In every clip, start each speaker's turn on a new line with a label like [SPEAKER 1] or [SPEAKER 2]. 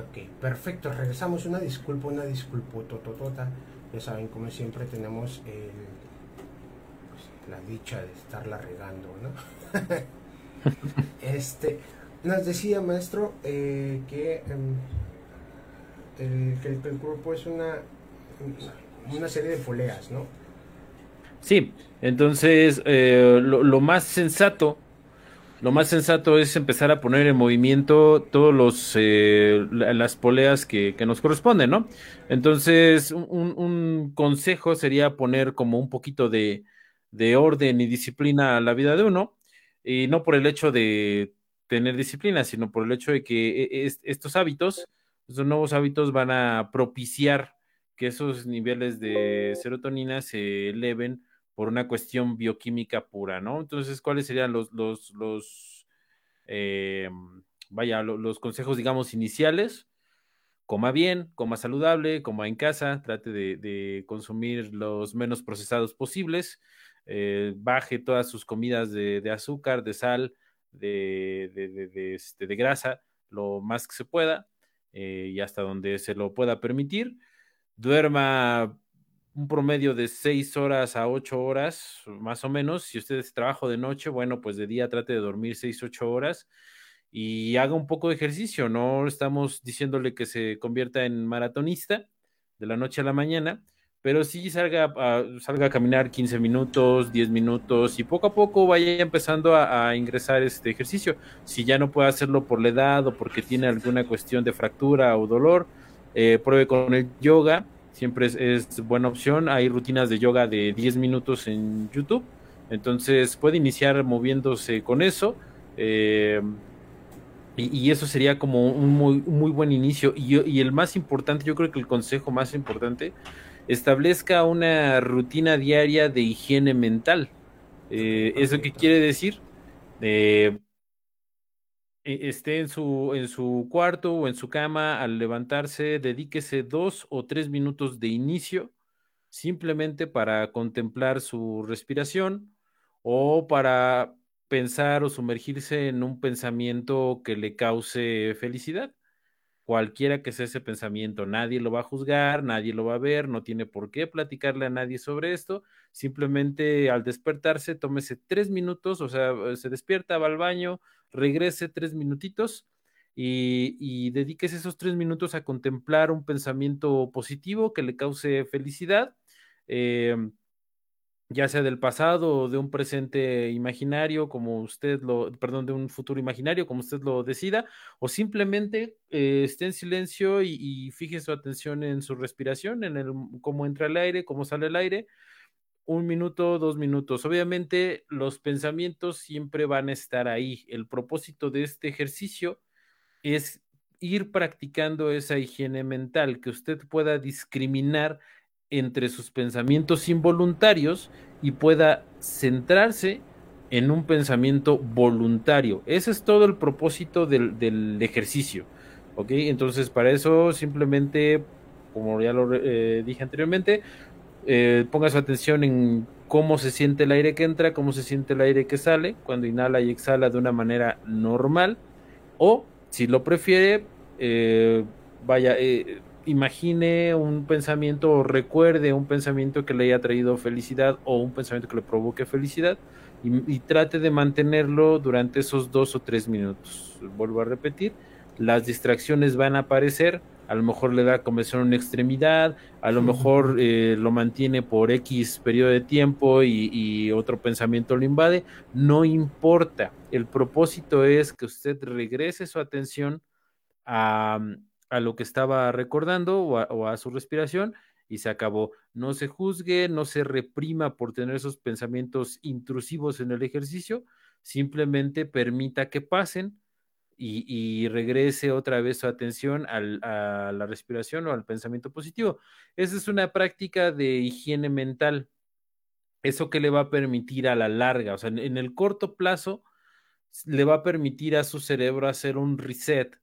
[SPEAKER 1] Ok, perfecto. Regresamos. Una disculpa, una disculpa, tototota. Ya saben, como siempre, tenemos el, pues, la dicha de estarla regando, ¿no? este, nos decía, maestro, eh, que, em, el, que cuerpo es una, una serie de poleas, ¿no?
[SPEAKER 2] Sí, entonces eh, lo, más sensato, lo más sensato es empezar a poner en movimiento todos los eh, las poleas que, nos corresponden, ¿no? Entonces un, consejo sería poner como un poquito de, de orden y disciplina a la vida de uno y no por el hecho de tener disciplina, sino por el hecho de que e, estos hábitos, estos nuevos hábitos van a propiciar que esos niveles de serotonina se eleven por una cuestión bioquímica pura, ¿no? Entonces, ¿cuáles serían los, los, los eh, vaya, los, consejos, digamos, iniciales? Coma bien, coma saludable, coma en casa, trate de, consumir los menos procesados posibles, eh, baje todas sus comidas de, de azúcar, de sal, de, este, de, grasa lo más que se pueda eh, y hasta donde se lo pueda permitir. Duerma un promedio de 6 horas a 8 horas, más o menos. Si usted es trabajo de noche, bueno, pues de día trate de dormir 6, 8 horas y haga un poco de ejercicio. No estamos diciéndole que se convierta en maratonista de la noche a la mañana, pero sí salga a, salga a caminar 15 minutos, 10 minutos y poco a poco vaya empezando a, ingresar este ejercicio. Si ya no puede hacerlo por la edad o porque tiene alguna cuestión de fractura o dolor, eh, pruebe con el yoga, siempre es, buena opción. Hay rutinas de yoga de 10 minutos en YouTube, entonces puede iniciar moviéndose con eso. Eh, y, eso sería como un muy, muy buen inicio. Y, y el más importante, yo creo que el consejo más importante establezca una rutina diaria de higiene mental. Eh, ¿Eso qué quiere decir? Eh, esté en su, en su cuarto o en su cama al levantarse, dedíquese dos o tres minutos de inicio simplemente para contemplar su respiración o para pensar o sumergirse en un pensamiento que le cause felicidad cualquiera que sea ese pensamiento, nadie lo va a juzgar, nadie lo va a ver, no tiene por qué platicarle a nadie sobre esto, simplemente al despertarse, tómese tres minutos, o sea, se despierta, va al baño, regrese tres minutitos y, y dedíquese esos tres minutos a contemplar un pensamiento positivo que le cause felicidad. Eh, ya sea del pasado o de un presente imaginario, como usted lo, perdón, de un futuro imaginario, como usted lo decida, o simplemente eh, esté en silencio y, fije su atención en su respiración, en el cómo entra el aire, cómo sale el aire, un minuto, dos minutos. Obviamente los pensamientos siempre van a estar ahí. El propósito de este ejercicio es ir practicando esa higiene mental, que usted pueda discriminar entre sus pensamientos involuntarios y pueda centrarse en un pensamiento voluntario. Ese es todo el propósito del, ejercicio. ¿Ok? Entonces, para eso simplemente, como ya lo eh, dije anteriormente, eh, ponga su atención en cómo se siente el aire que entra, cómo se siente el aire que sale, cuando inhala y exhala de una manera normal, o si lo prefiere, eh, vaya, imagine un pensamiento o recuerde un pensamiento que le haya traído felicidad o un pensamiento que le provoque felicidad y, trate de mantenerlo durante esos dos o tres minutos. Vuelvo a repetir, las distracciones van a aparecer, a lo mejor le da comezón en una extremidad, a lo mejor eh, lo mantiene por X periodo de tiempo y, y, otro pensamiento lo invade, no importa, el propósito es que usted regrese su atención a, a lo que estaba recordando o a, su respiración y se acabó. No se juzgue, no se reprima por tener esos pensamientos intrusivos en el ejercicio, simplemente permita que pasen y, regrese otra vez su atención a la respiración o al pensamiento positivo. Esa es una práctica de higiene mental. Eso que le va a permitir a la larga, o sea, en el corto plazo, le va a permitir a su cerebro hacer un reset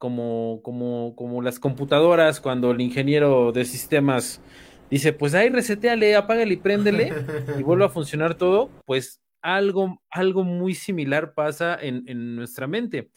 [SPEAKER 2] como, como, como las computadoras, cuando el ingeniero de sistemas dice, pues ahí reseteale, apágale y préndele, y vuelve a funcionar todo, pues algo, algo muy similar pasa en, en nuestra mente.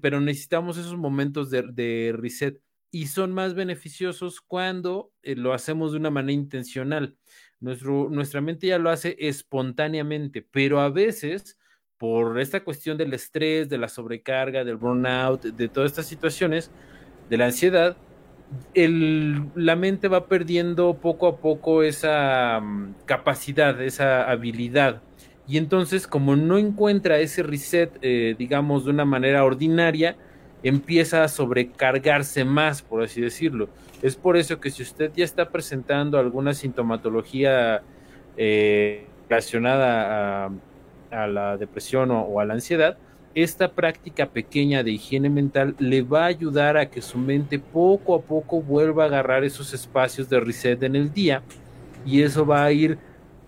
[SPEAKER 2] pero necesitamos esos momentos de, reset y son más beneficiosos cuando eh, lo hacemos de una manera intencional. Nuestro, nuestra mente ya lo hace espontáneamente, pero a veces por esta cuestión del estrés, de la sobrecarga, del burnout, de todas estas situaciones, de la ansiedad, la mente va perdiendo poco a poco esa mm, capacidad, esa habilidad. Y entonces, como no encuentra ese reset, eh, digamos, de una manera ordinaria, empieza a sobrecargarse más, por así decirlo. Es por eso que si usted ya está presentando alguna sintomatología eh, relacionada a, la depresión o a la ansiedad, esta práctica pequeña de higiene mental le va a ayudar a que su mente poco a poco vuelva a agarrar esos espacios de reset en el día y eso va a ir,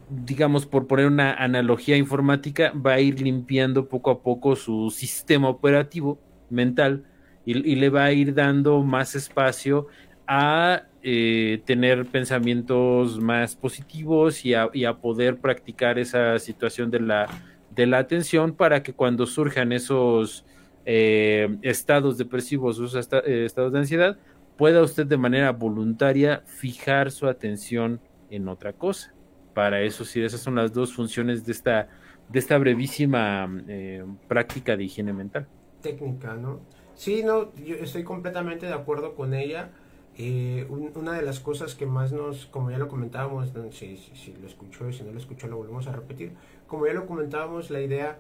[SPEAKER 2] digamos, por poner una analogía informática, va a ir limpiando poco a poco su sistema operativo mental y, le va a ir dando más espacio a eh, tener pensamientos más positivos y a poder practicar esa situación de la de la atención para que cuando surjan esos eh, estados depresivos, esos eh, estados de ansiedad, pueda usted de manera voluntaria fijar su atención en otra cosa. Para eso sí, esas son las dos funciones de esta, de esta brevísima eh, práctica de higiene mental.
[SPEAKER 1] Técnica, ¿no? Sí, no, yo estoy completamente de acuerdo con ella. una de las cosas que más nos, como ya lo comentábamos, si, si, lo escuchó y si no lo escuchó lo volvemos a repetir, como ya lo comentábamos, la idea,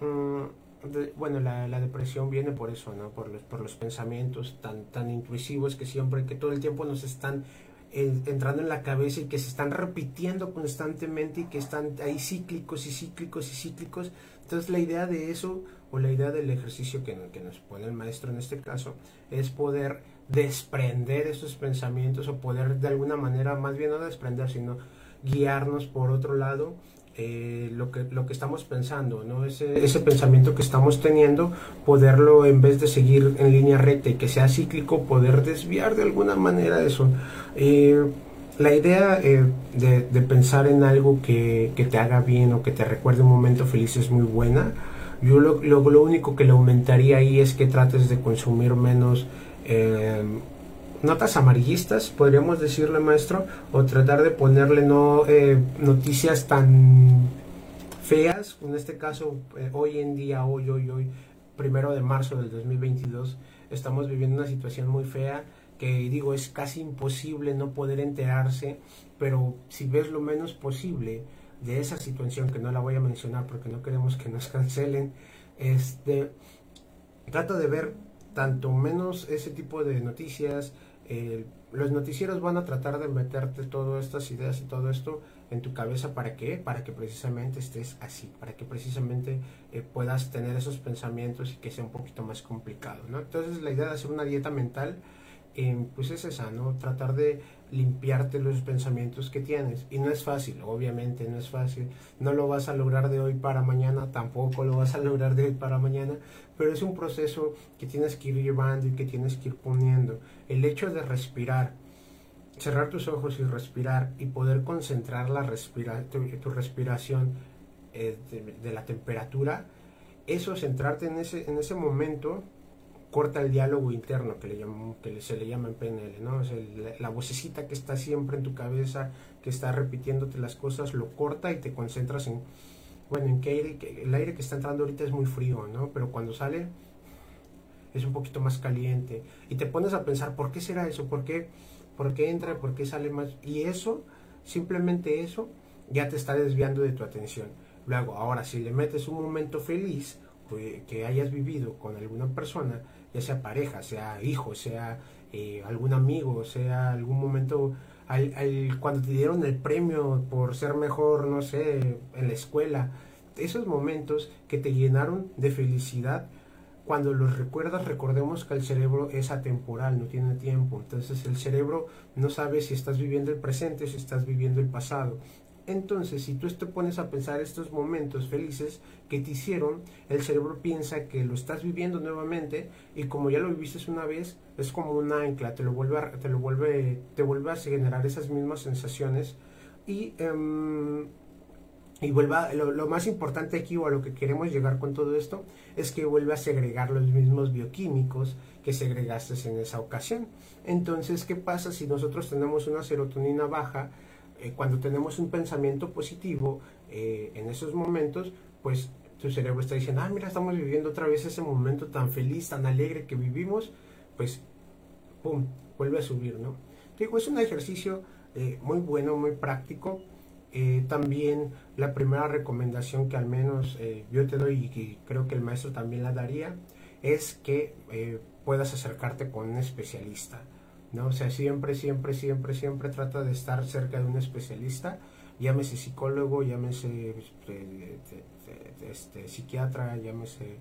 [SPEAKER 1] mm, bueno, la, la, depresión viene por eso, ¿no? Por los, por los pensamientos tan, tan intuitivos que siempre, que todo el tiempo nos están entrando en la cabeza y que se están repitiendo constantemente y que están ahí cíclicos y cíclicos y cíclicos. Entonces la idea de eso, o la idea del ejercicio que, que nos pone el maestro en este caso, es poder desprender esos pensamientos o poder de alguna manera, más bien no desprender, sino guiarnos por otro lado eh, lo, que, lo que estamos pensando, ¿no? Ese, ese, pensamiento que estamos teniendo, poderlo en vez de seguir en línea recta y que sea cíclico, poder desviar de alguna manera eso. Eh, la idea eh, de, de, pensar en algo que, que, te haga bien o que te recuerde un momento feliz es muy buena. Yo lo, lo, lo único que le aumentaría ahí es que trates de consumir menos notas amarillistas, podríamos decirle, maestro, o tratar de ponerle no eh, noticias tan feas, en este caso, eh, hoy en día, hoy, hoy, hoy, primero de marzo del 2022, estamos viviendo una situación muy fea que digo es casi imposible no poder enterarse, pero si ves lo menos posible de esa situación, que no la voy a mencionar porque no queremos que nos cancelen, este, trato de ver tanto menos ese tipo de noticias, los noticieros van a tratar de meterte todas estas ideas y todo esto en tu cabeza para qué para que precisamente estés así para que precisamente eh, puedas tener esos pensamientos y que sea un poquito más complicado ¿no? entonces la idea de hacer una dieta mental pues es esa, ¿no? Tratar de limpiarte los pensamientos que tienes. Y no es fácil, obviamente no es fácil. No lo vas a lograr de hoy para mañana, tampoco lo vas a lograr de hoy para mañana, pero es un proceso que tienes que ir llevando y que tienes que ir poniendo. El hecho de respirar, cerrar tus ojos y respirar y poder concentrar la respira tu, respiración eh, de, la temperatura, eso, centrarte en ese, en ese momento corta el diálogo interno que, le que se le llama en PNL, ¿no? la, vocecita que está siempre en tu cabeza, que está repitiéndote las cosas, lo corta y te concentras en, bueno, en que, aire, el aire que está entrando ahorita es muy frío, ¿no? Pero cuando sale es un poquito más caliente y te pones a pensar, ¿por qué será eso? ¿Por qué, por qué entra? ¿Por qué sale más? Y eso, simplemente eso, ya te está desviando de tu atención. Luego, ahora, si le metes un momento feliz, pues, que hayas vivido con alguna persona, ya sea pareja, sea hijo, sea eh, algún amigo, sea algún momento, al, cuando te dieron el premio por ser mejor, no sé, en la escuela, esos momentos que te llenaron de felicidad, cuando los recuerdas, recordemos que el cerebro es atemporal, no tiene tiempo. Entonces el cerebro no sabe si estás viviendo el presente, si estás viviendo el pasado. Entonces, si tú te pones a pensar estos momentos felices que te hicieron, el cerebro piensa que lo estás viviendo nuevamente y como ya lo viviste una vez, es como un ancla, te lo vuelve a, te lo vuelve, te vuelve a generar esas mismas sensaciones y em, y vuelva, lo, más importante aquí o a lo que queremos llegar con todo esto es que vuelva a segregar los mismos bioquímicos que segregaste en esa ocasión. Entonces, ¿qué pasa si nosotros tenemos una serotonina baja? Eh, cuando tenemos un pensamiento positivo eh, en esos momentos, pues tu cerebro está diciendo, ah, mira, estamos viviendo otra vez ese momento tan feliz, tan alegre que vivimos, pues, ¡pum!, vuelve a subir, ¿no? Digo, es un ejercicio eh, muy bueno, muy práctico eh, también la primera recomendación que al menos yo te doy y que creo que el maestro también la daría es que puedas acercarte con un especialista. ¿No? O sea, siempre, siempre, siempre, siempre trata de estar cerca de un especialista, llámese psicólogo, llámese este, este psiquiatra, llámese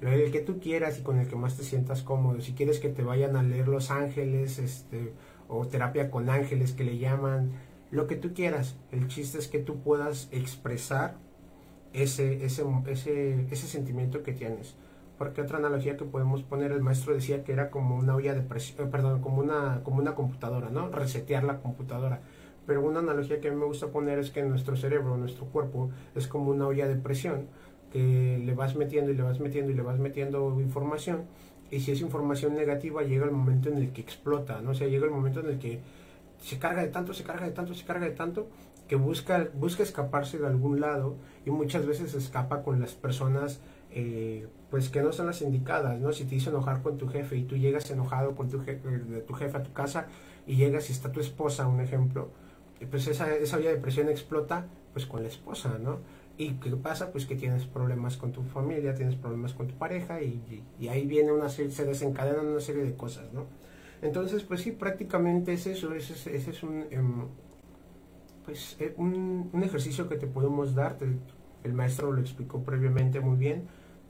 [SPEAKER 1] el que tú quieras y con el que más te sientas cómodo. Si quieres que te vayan a leer Los Ángeles, este, o terapia con ángeles que le llaman, lo que tú quieras. El chiste es que tú puedas expresar ese, ese, ese, ese sentimiento que tienes. Porque otra analogía que podemos poner, el maestro decía que era como una olla de presión, eh, perdón, como una, como una computadora, ¿no? Resetear la computadora. Pero una analogía que a mí me gusta poner es que nuestro cerebro, nuestro cuerpo, es como una olla de presión que le vas metiendo y le vas metiendo y le vas metiendo información. Y si es información negativa, llega el momento en el que explota, ¿no? O sea, llega el momento en el que se carga de tanto, se carga de tanto, se carga de tanto, que busca, busca escaparse de algún lado y muchas veces escapa con las personas eh, pues que no son las indicadas, ¿no? Si te hizo enojar con tu jefe y tú llegas enojado con tu jefe, de tu jefe a tu casa y llegas y está tu esposa, un ejemplo, pues esa, esa vía de presión explota pues con la esposa, ¿no? ¿Y qué pasa? Pues que tienes problemas con tu familia, tienes problemas con tu pareja y, y ahí viene una serie, se desencadenan una serie de cosas, ¿no? Entonces, pues sí, prácticamente es eso, ese, es un, em, pues, eh, un, un, ejercicio que te podemos dar, el maestro lo explicó previamente muy bien,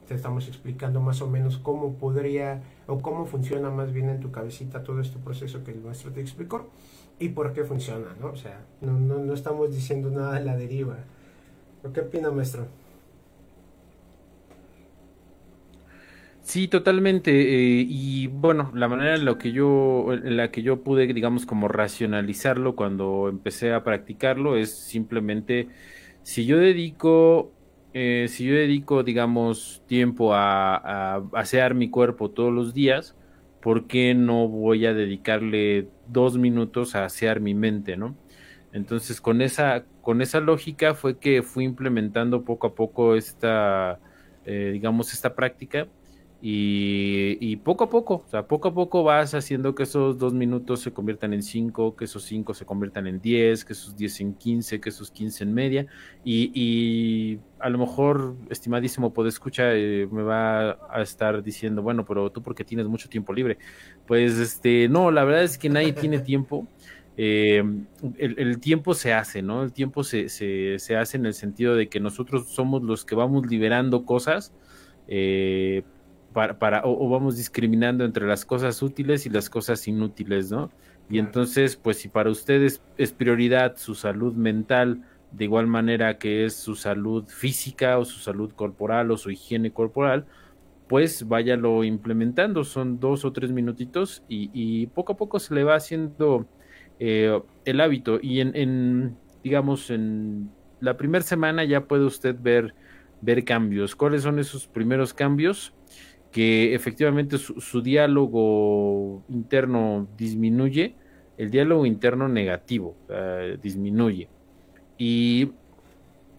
[SPEAKER 1] te estamos explicando más o menos cómo podría o cómo funciona más bien en tu cabecita todo este proceso que el maestro te explicó y por qué funciona, ¿no? O sea, no, no, no estamos diciendo nada de la deriva. ¿Qué opina, maestro?
[SPEAKER 2] Sí, totalmente. Eh, y bueno, la manera en la que yo, en la que yo pude, digamos, como racionalizarlo cuando empecé a practicarlo es simplemente si yo dedico, eh, si yo dedico, digamos, tiempo a, a asear mi cuerpo todos los días, ¿por qué no voy a dedicarle dos minutos a asear mi mente, no? Entonces, con esa, con esa lógica fue que fui implementando poco a poco esta, eh, digamos, esta práctica y, poco a poco, o sea, poco a poco vas haciendo que esos dos minutos se conviertan en cinco, que esos cinco se conviertan en diez, que esos diez en quince, que esos quince en media. Y, a lo mejor, estimadísimo escuchar eh, me va a estar diciendo, bueno, pero tú porque tienes mucho tiempo libre. Pues este, no, la verdad es que nadie tiene tiempo. Eh, el, tiempo se hace, ¿no? El tiempo se, se, se, hace en el sentido de que nosotros somos los que vamos liberando cosas. Eh, para, o, vamos discriminando entre las cosas útiles y las cosas inútiles, ¿no? Y entonces, pues si para ustedes es prioridad su salud mental, de igual manera que es su salud física o su salud corporal o su higiene corporal, pues váyalo implementando. Son dos o tres minutitos y, poco a poco se le va haciendo eh, el hábito. Y en, en, digamos, en la primera semana ya puede usted ver, ver cambios. ¿Cuáles son esos primeros cambios? Que efectivamente su, diálogo interno disminuye, el diálogo interno negativo disminuye y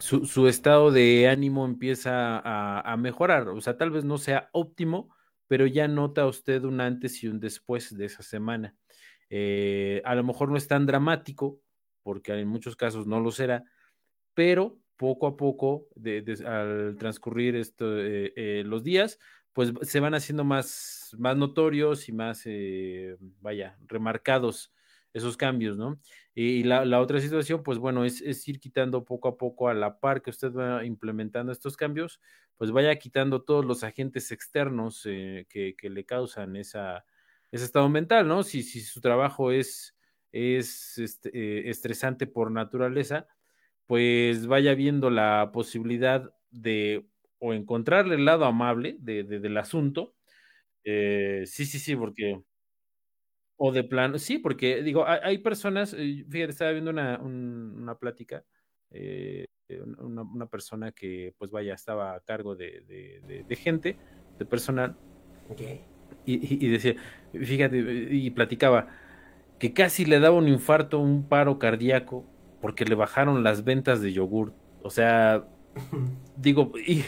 [SPEAKER 2] su, estado de ánimo empieza a, mejorar. O sea, tal vez no sea óptimo, pero ya nota usted un antes y un después de esa semana. Eh, a lo mejor no es tan dramático, porque en muchos casos no lo será, pero poco a poco, al transcurrir esto, eh, eh, los días, pues se van haciendo más, más notorios y más, eh, vaya, remarcados esos cambios, ¿no? Y la, otra situación, pues bueno, es, ir quitando poco a poco a la par que usted va implementando estos cambios, pues vaya quitando todos los agentes externos eh, que, le causan esa, ese estado mental, ¿no? Si, si su trabajo es, es este, estresante por naturaleza, pues vaya viendo la posibilidad de o encontrarle el lado amable de, del asunto. Eh, sí, sí, sí, porque... O de plano, sí, porque digo, hay, personas, eh, fíjate, estaba viendo una, una plática eh, una, persona que, pues vaya, estaba a cargo de, gente, de personal. Y, y, decía, fíjate, y platicaba que casi le daba un infarto, un paro cardíaco, porque le bajaron las ventas de yogur. O sea, digo, y,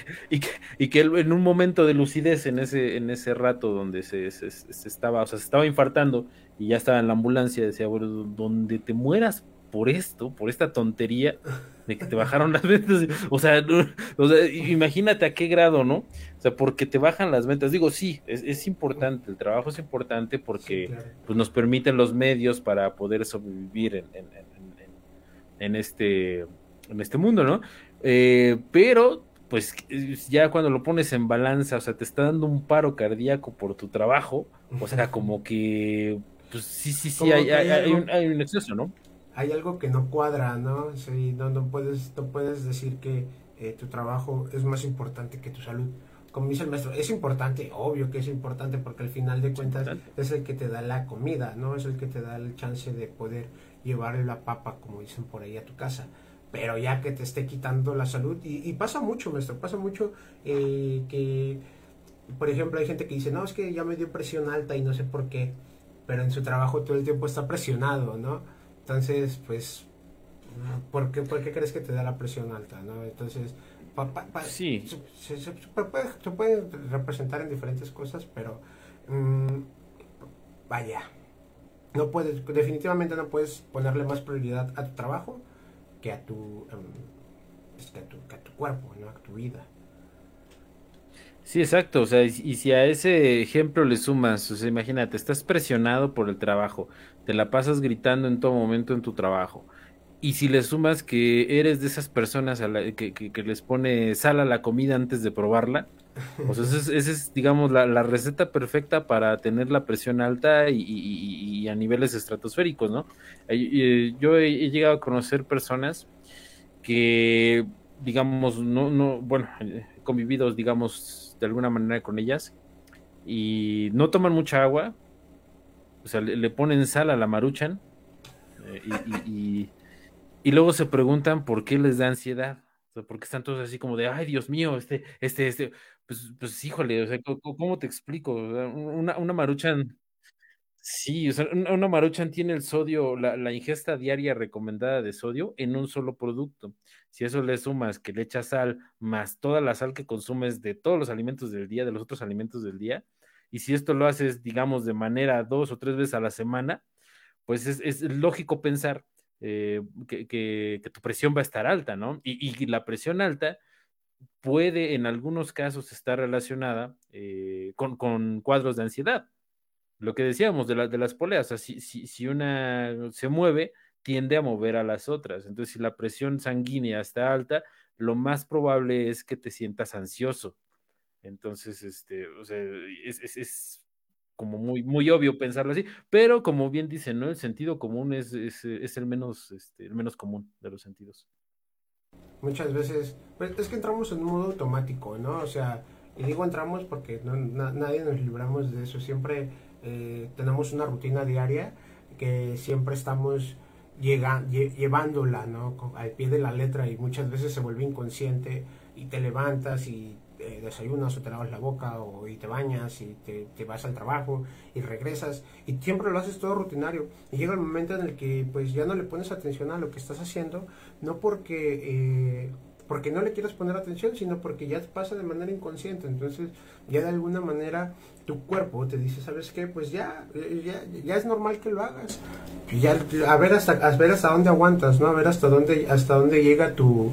[SPEAKER 2] y, que, en un momento de lucidez en ese, en ese rato donde se, se, estaba, o sea, se estaba infartando y ya estaba en la ambulancia, decía, bueno, donde te mueras por esto, por esta tontería de que te bajaron las ventas. O sea, imagínate a qué grado, ¿no? O sea, porque te bajan las ventas. Digo, sí, es, importante, el trabajo es importante porque pues, nos permiten los medios para poder sobrevivir en, en, este, en este mundo, ¿no? Eh, pero, pues ya cuando lo pones en balanza, o sea, te está dando un paro cardíaco por tu trabajo, o sea, como que, pues sí, sí, sí, hay, hay, un, hay un exceso, ¿no?
[SPEAKER 1] hay algo que no cuadra, ¿no? Sí, no, no, puedes, no puedes decir que eh, tu trabajo es más importante que tu salud. Como dice el maestro, es importante, obvio que es importante porque al final de cuentas es el que te da la comida, ¿no? Es el que te da el chance de poder llevarle la papa, como dicen por ahí, a tu casa. Pero ya que te esté quitando la salud, y, pasa mucho, maestro, pasa mucho eh, que, por ejemplo, hay gente que dice, no, es que ya me dio presión alta y no sé por qué, pero en su trabajo todo el tiempo está presionado, ¿no? Entonces, pues, ¿por qué, ¿por qué crees que te da la presión alta? ¿no? Entonces, sí. Se, puede, representar en diferentes cosas, pero mm, vaya, no puedes, definitivamente no puedes ponerle más prioridad a tu trabajo que a tu, em, pues, que a tu, que a tu cuerpo, ¿no? a tu vida.
[SPEAKER 2] Sí, exacto. O sea, y, si a ese ejemplo le sumas, o sea, imagínate, estás presionado por el trabajo, te la pasas gritando en todo momento en tu trabajo. Y si le sumas que eres de esas personas a la, que, que, les pone sal a la comida antes de probarla, pues esa es, digamos, la, la, receta perfecta para tener la presión alta y, y, a niveles estratosféricos, ¿no? Eh, yo he, llegado a conocer personas que, digamos, no, no, bueno, convividos, digamos, de alguna manera con ellas y no toman mucha agua, o sea, le, ponen sal a la maruchan eh, y, y, luego se preguntan por qué les da ansiedad. Porque están todos así como de, ay, Dios mío, este, este, este, pues, pues híjole, o sea, ¿cómo, te explico? Una, una maruchan, sí, o sea, una maruchan tiene el sodio, la, la, ingesta diaria recomendada de sodio en un solo producto. Si eso le sumas que le echas sal, más toda la sal que consumes de todos los alimentos del día, de los otros alimentos del día, y si esto lo haces, digamos, de manera dos o tres veces a la semana, pues es, lógico pensar eh, que, tu presión va a estar alta, ¿no? Y, la presión alta puede en algunos casos estar relacionada eh, con, cuadros de ansiedad. Lo que decíamos de, de las poleas, si, si, una se mueve, tiende a mover a las otras. Entonces, si la presión sanguínea está alta, lo más probable es que te sientas ansioso. Entonces, este, o sea, es, es, como muy, muy obvio pensarlo así, pero como bien dicen, ¿no? El sentido común es, es, es el, menos, este, el menos común de los sentidos.
[SPEAKER 1] Muchas veces, pues es que entramos en un modo automático, ¿no? O sea, y digo entramos porque no, nadie nos libramos de eso, siempre eh, tenemos una rutina diaria que siempre estamos llega, llevándola, ¿no? Al pie de la letra y muchas veces se vuelve inconsciente y te levantas y eh, desayunas o te lavas la boca o y te bañas y te, vas al trabajo y regresas y siempre lo haces todo rutinario y llega el momento en el que pues ya no le pones atención a lo que estás haciendo no porque eh, porque no le quieras poner atención sino porque ya pasa de manera inconsciente entonces ya de alguna manera tu cuerpo te dice sabes qué pues ya ya, ya es normal que lo hagas. Ya a ver hasta a ver hasta dónde aguantas no a ver hasta dónde hasta dónde llega tu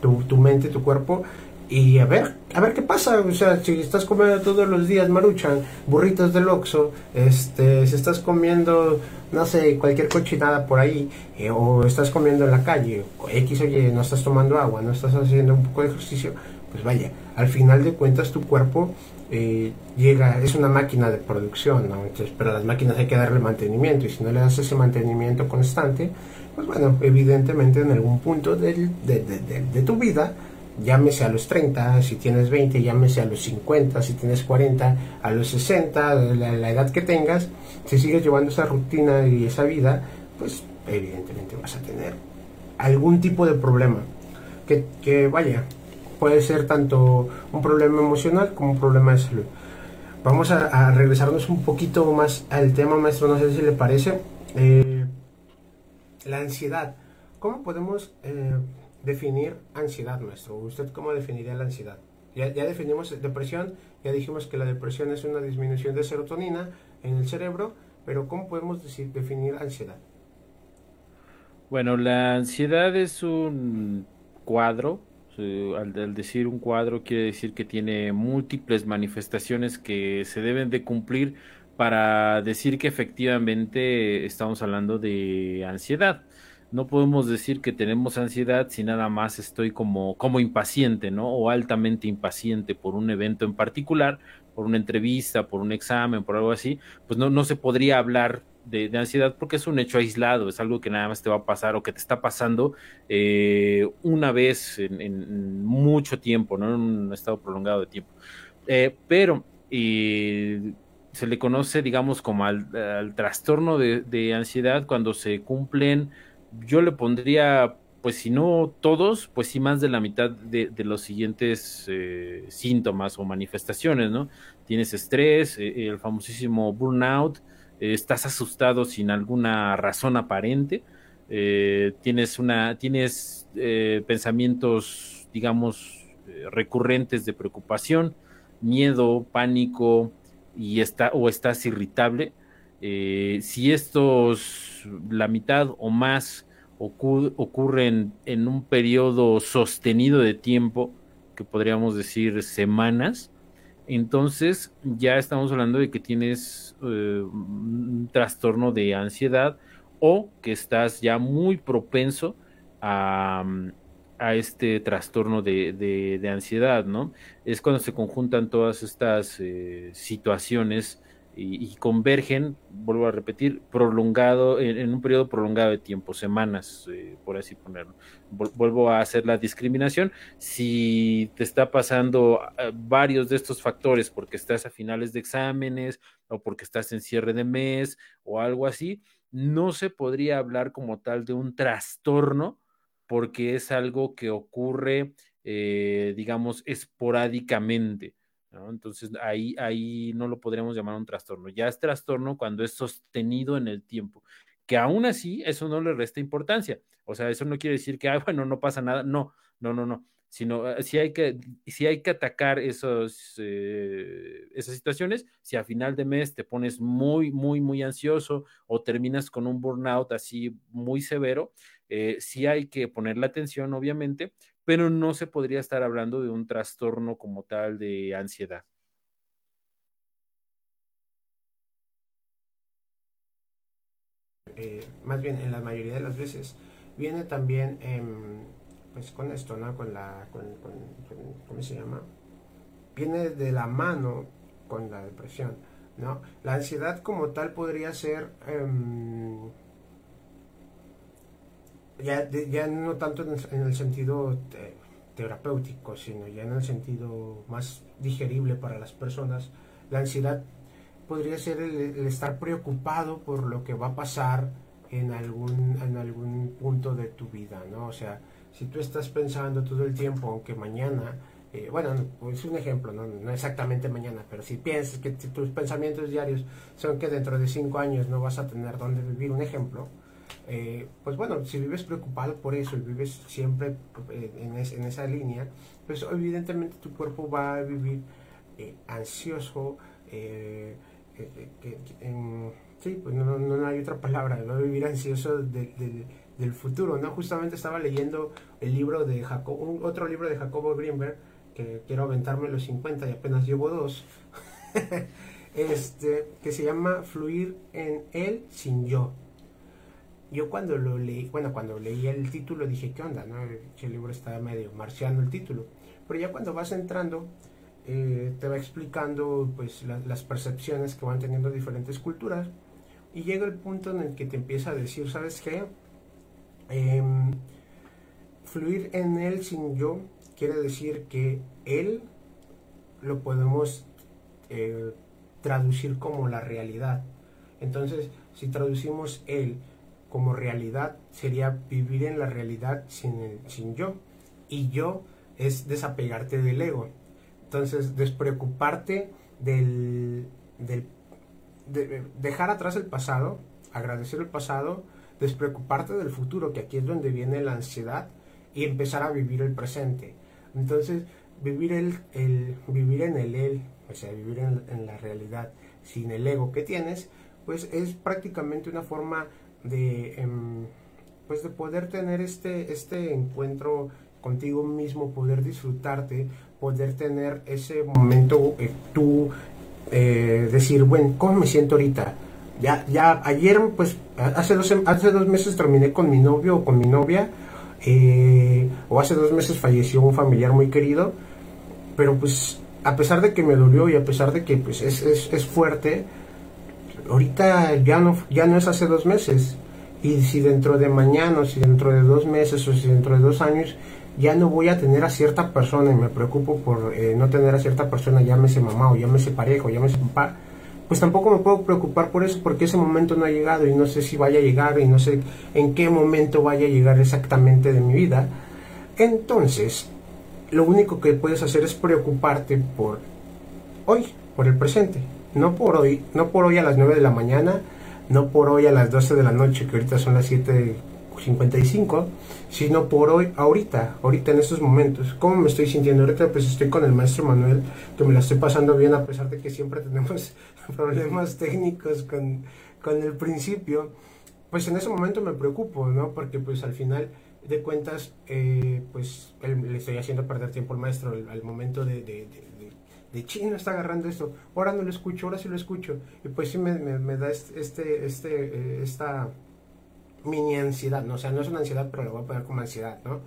[SPEAKER 1] tu, tu mente tu cuerpo y a ver, a ver qué pasa, o sea, si estás comiendo todos los días maruchan, burritos del Oxxo, este, si estás comiendo, no sé, cualquier cochinada por ahí, eh, o estás comiendo en la calle, o X, oye, no estás tomando agua, no estás haciendo un poco de ejercicio, pues vaya, al final de cuentas tu cuerpo eh, llega, es una máquina de producción. Entonces, pero a las máquinas hay que darle mantenimiento, y si no le das ese mantenimiento constante, pues bueno, evidentemente en algún punto de, de, de, de tu vida, llámese a los 30, si tienes 20, llámese a los 50, si tienes 40, a los 60, la, edad que tengas, si sigues llevando esa rutina y esa vida, pues evidentemente vas a tener algún tipo de problema. Que, que vaya, puede ser tanto un problema emocional como un problema de salud. Vamos a, regresarnos un poquito más al tema, maestro, no sé si le parece. Eh, la ansiedad. ¿Cómo podemos eh, definir ansiedad, maestro? ¿Usted cómo definiría la ansiedad? Ya, ya definimos depresión, ya dijimos que la depresión es una disminución de serotonina en el cerebro, pero ¿cómo podemos decir, definir ansiedad?
[SPEAKER 2] Bueno, la ansiedad es un cuadro al, decir un cuadro quiere decir que tiene múltiples manifestaciones que se deben de cumplir para decir que efectivamente estamos hablando de ansiedad. No podemos decir que tenemos ansiedad si nada más estoy como, como impaciente, ¿no? O altamente impaciente por un evento en particular, por una entrevista, por un examen, por algo así, pues no, no se podría hablar de, ansiedad porque es un hecho aislado, es algo que nada más te va a pasar o que te está pasando eh, una vez en, mucho tiempo, ¿no? En un estado prolongado de tiempo. Eh, pero se le conoce, digamos, como al, trastorno de, ansiedad cuando se cumplen, yo le pondría, pues si no todos, pues sí más de la mitad de, los siguientes eh, síntomas o manifestaciones, ¿no? Tienes estrés, el famosísimo burnout, estás asustado sin alguna razón aparente, eh, tienes una, tienes eh, pensamientos, digamos, eh, recurrentes de preocupación, miedo, pánico y está, o estás irritable. Si estos, la mitad o más, ocurren en un periodo sostenido de tiempo, que podríamos decir semanas, entonces ya estamos hablando de que tienes eh, un trastorno de ansiedad o que estás ya muy propenso a, este trastorno de, ansiedad, ¿no? Es cuando se conjuntan todas estas eh, situaciones y, convergen, vuelvo a repetir, prolongado, en, un periodo prolongado de tiempo, semanas, eh, por así ponerlo. Vuelvo a hacer la discriminación. Si te está pasando eh, varios de estos factores porque estás a finales de exámenes o porque estás en cierre de mes o algo así, no se podría hablar como tal de un trastorno porque es algo que ocurre, eh, digamos, esporádicamente. Entonces ahí, ahí no lo podríamos llamar un trastorno. Ya es trastorno cuando es sostenido en el tiempo. Que aún así eso no le resta importancia. O sea, eso no quiere decir que, bueno, no pasa nada. No, no, no, no. Sino eh, si hay que, si hay que atacar esos, eh, esas situaciones, si a final de mes te pones muy, muy, muy ansioso o terminas con un burnout así muy severo, eh, sí hay que ponerle atención, obviamente, pero no se podría estar hablando de un trastorno como tal de ansiedad.
[SPEAKER 1] Eh, más bien en la mayoría de las veces viene también pues con esto, ¿no? Con la, con, ¿cómo se llama? Viene de la mano con la depresión, ¿no? La ansiedad como tal podría ser em, ya, ya no tanto en el, sentido terapéutico, sino ya en el sentido más digerible para las personas, la ansiedad podría ser el, estar preocupado por lo que va a pasar en algún, en algún punto de tu vida, ¿no? O sea, si tú estás pensando todo el tiempo, aunque mañana, eh, bueno, es un ejemplo, ¿no? no exactamente mañana, pero si piensas que tus pensamientos diarios son que dentro de cinco años no vas a tener dónde vivir, un ejemplo, eh, pues bueno, si vives preocupado por eso y vives siempre eh, en, esa línea, pues evidentemente tu cuerpo va a vivir eh, ansioso, sí, pues no, hay otra palabra, va a vivir ansioso del futuro, ¿no? Justamente estaba leyendo el libro de Jacob, otro libro de Jacobo Greenberg, que quiero aventarme los 50 y apenas llevo dos, este, que se llama Fluir en él sin yo yo cuando lo leí, bueno, cuando leí el título dije, ¿qué onda? No? El libro está medio marciano el título. Pero ya cuando vas entrando, eh, te va explicando pues las percepciones que van teniendo diferentes culturas. Y llega el punto en el que te empieza a decir, ¿sabes qué? Em, fluir en él sin yo quiere decir que él lo podemos eh, traducir como la realidad. Entonces, si traducimos él como realidad sería vivir en la realidad sin, sin yo. Y yo es desapegarte del ego. Entonces, despreocuparte del, del de, dejar atrás el pasado, agradecer el pasado, despreocuparte del futuro, que aquí es donde viene la ansiedad, y empezar a vivir el presente. Entonces, vivir, el, el vivir en el él, o sea, vivir en, la realidad sin el ego que tienes, pues es prácticamente una forma de, em, pues de poder tener este, este encuentro contigo mismo, poder disfrutarte, poder tener ese momento tú eh, decir, bueno, ¿cómo me siento ahorita? Ya, ya ayer, pues, hace dos, hace dos meses terminé con mi novio o con mi novia, eh, o hace dos meses falleció un familiar muy querido, pero pues, a pesar de que me dolió y a pesar de que pues es, es, es fuerte, ahorita ya no, ya no es hace dos meses. Y si dentro de mañana, o si dentro de dos meses, o si dentro de dos años, ya no voy a tener a cierta persona y me preocupo por eh, no tener a cierta persona, llámese mamá o llámese pareja o llámese papá, pues tampoco me puedo preocupar por eso porque ese momento no ha llegado y no sé si vaya a llegar y no sé en qué momento vaya a llegar exactamente de mi vida. Entonces, lo único que puedes hacer es preocuparte por hoy, por el presente, no por hoy, no por hoy a las 9 de la mañana, no por hoy a las 12 de la noche, que ahorita son las 7 55, sino por hoy, ahorita, ahorita en estos momentos. ¿Cómo me estoy sintiendo? Ahorita pues estoy con el maestro Manuel, que me la estoy pasando bien a pesar de que siempre tenemos problemas técnicos con, con el principio. Pues en ese momento me preocupo, ¿no? Porque pues al final de cuentas, eh, pues le estoy haciendo perder tiempo al maestro al, momento de, de, de, de, chino está agarrando esto, ahora no lo escucho, ahora sí lo escucho. Y pues sí me, me, da este, este, eh, esta mini ansiedad, ¿no? O sea, no es una ansiedad, pero lo voy a poner como ansiedad, ¿no?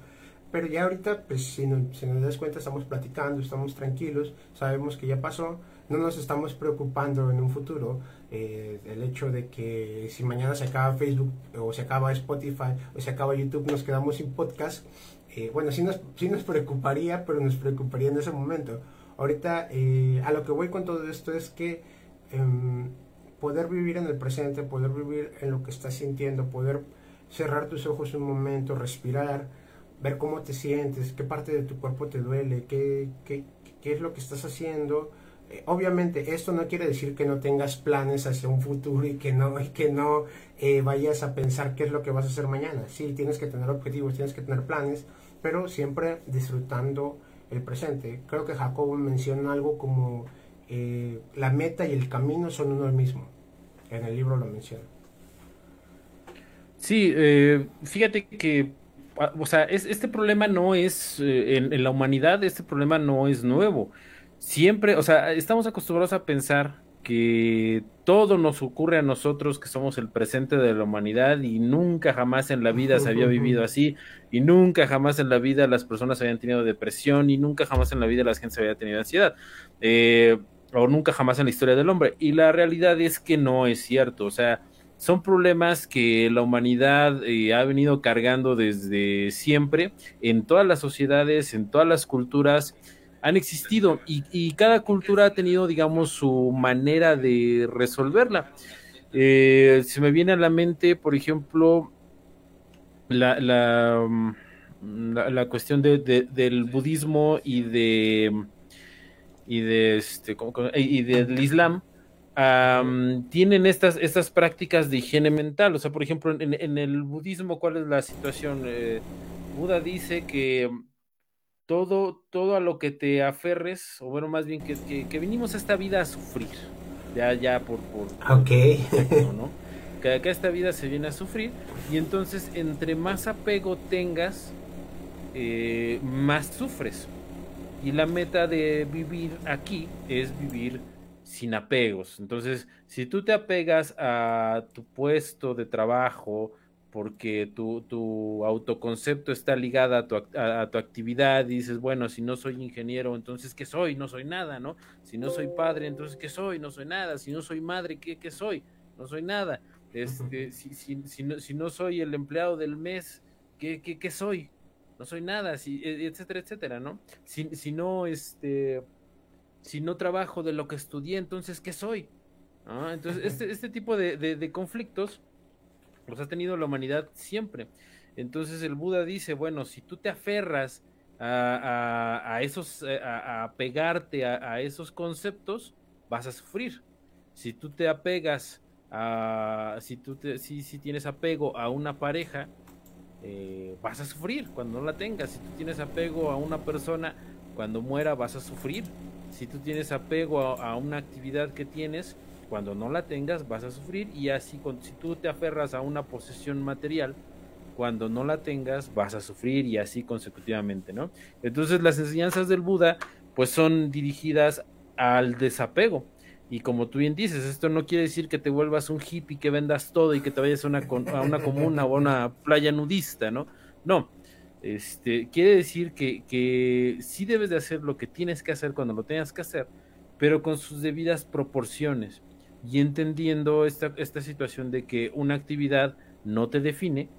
[SPEAKER 1] Pero ya ahorita, pues si, si nos das cuenta, estamos platicando, estamos tranquilos, sabemos que ya pasó, no nos estamos preocupando en un futuro eh, el hecho de que si mañana se acaba Facebook o se acaba Spotify o se acaba YouTube, nos quedamos sin podcast. Eh, bueno, sí nos, sí nos preocuparía, pero nos preocuparía en ese momento. Ahorita, eh, a lo que voy con todo esto es que em, poder vivir en el presente, poder vivir en lo que estás sintiendo, poder cerrar tus ojos un momento, respirar, ver cómo te sientes, qué parte de tu cuerpo te duele, qué, qué, qué es lo que estás haciendo. Eh, obviamente esto no quiere decir que no tengas planes hacia un futuro y que no, y que no eh, vayas a pensar qué es lo que vas a hacer mañana. Sí, tienes que tener objetivos, tienes que tener planes, pero siempre disfrutando el presente. Creo que Jacobo menciona algo como eh, la meta y el camino son uno mismo en el libro lo menciona.
[SPEAKER 2] Sí, eh, fíjate que, ah, o sea, este problema no es, eh, en, la humanidad, este problema no es nuevo. Siempre, o sea, estamos acostumbrados a pensar que todo nos ocurre a nosotros, que somos el presente de la humanidad y nunca jamás en la vida se había vivido así y nunca jamás en la vida las personas habían tenido depresión y nunca jamás en la vida la gente había tenido ansiedad. Eh, o nunca jamás en la historia del hombre. Y la realidad es que no es cierto. O sea, son problemas que la humanidad eh, ha venido cargando desde siempre en todas las sociedades, en todas las culturas han existido y, cada cultura ha tenido, digamos, su manera de resolverla. Eh, se me viene a la mente, por ejemplo, la, la, mm, la, cuestión del budismo y de y de este y del Islam tienen estas, estas prácticas de higiene mental. O sea, por ejemplo, en, el budismo, ¿cuál es la situación? Eh, Buda dice que todo, todo a lo que te aferres, o bueno, más bien que, que, vinimos a esta vida a sufrir. Ya, ya por, por,
[SPEAKER 1] ok
[SPEAKER 2] ¿no? Que acá esta vida se viene a sufrir. Y entonces, entre más apego tengas, eh, más sufres. Y la meta de vivir aquí es vivir sin apegos. Entonces, si tú te apegas a tu puesto de trabajo porque tu, tu autoconcepto está ligado a tu, a, tu actividad y dices, bueno, si no soy ingeniero, entonces ¿qué soy? No soy nada, ¿no? Si no soy padre, entonces ¿qué soy? No soy nada. Si no soy madre, ¿qué, qué soy? No soy nada. Este, si, si, si, no, si no soy el empleado del mes, ¿qué, qué, qué soy? no soy nada, si, e, etcétera, etcétera, ¿no? Si, si, no, este, si no trabajo de lo que estudié, entonces, ¿qué soy? Entonces, este, este tipo de, conflictos los ha tenido la humanidad siempre. Entonces el Buda dice, bueno, si tú te aferras a, esos, eh, a, pegarte a, esos conceptos, vas a sufrir. Si tú te apegas a, si tú si, si tienes apego a una pareja, eh, vas a sufrir cuando no la tengas. Si tú tienes apego a una persona, cuando muera vas a sufrir. Si tú tienes apego a, una actividad que tienes, cuando no la tengas vas a sufrir. Y así, si tú te aferras a una posesión material, cuando no la tengas vas a sufrir y así consecutivamente, ¿no? Entonces las enseñanzas del Buda pues son dirigidas al desapego. Y como tú bien dices, esto no quiere decir que te vuelvas un hippie, que vendas todo y que te vayas a una, a una comuna o a una playa nudista, ¿no? No, este, quiere decir que, que sí debes de hacer lo que tienes que hacer cuando lo tengas que hacer, pero con sus debidas proporciones y entendiendo esta, esta situación de que una actividad no te define,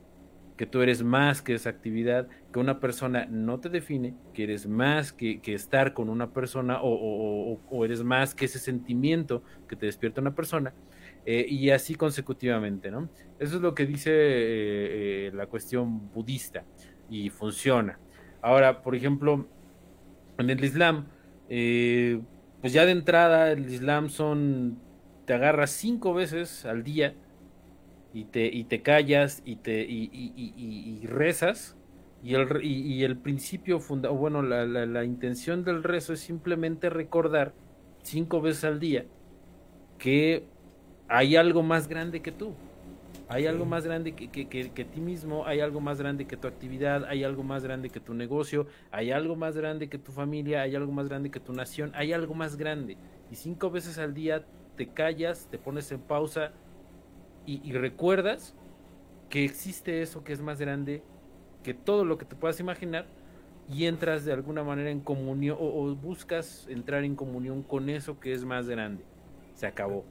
[SPEAKER 2] que tú eres más que esa actividad, que una persona no te define, que eres más que, estar con una persona o, eres más que ese sentimiento que te despierta una persona, eh, y así consecutivamente, ¿no? Eso es lo que dice eh, eh, la cuestión budista y funciona. Ahora, por ejemplo, en el Islam, pues ya de entrada el Islam son, te agarras cinco veces al día, y te, y te callas y te y, y, y, rezas. Y el, y, el principio funda bueno la, la, intención del rezo es simplemente recordar cinco veces al día que hay algo más grande que tú. Hay algo más grande que, que, que, que, ti mismo, hay algo más grande que tu actividad, hay algo más grande que tu negocio, hay algo más grande que tu familia, hay algo más grande que tu nación, hay algo más grande. Y cinco veces al día te callas, te pones en pausa, y, recuerdas que existe eso que es más grande que todo lo que te puedas imaginar y entras de alguna manera en comunión o, buscas entrar en comunión con eso que es más grande. Se acabó.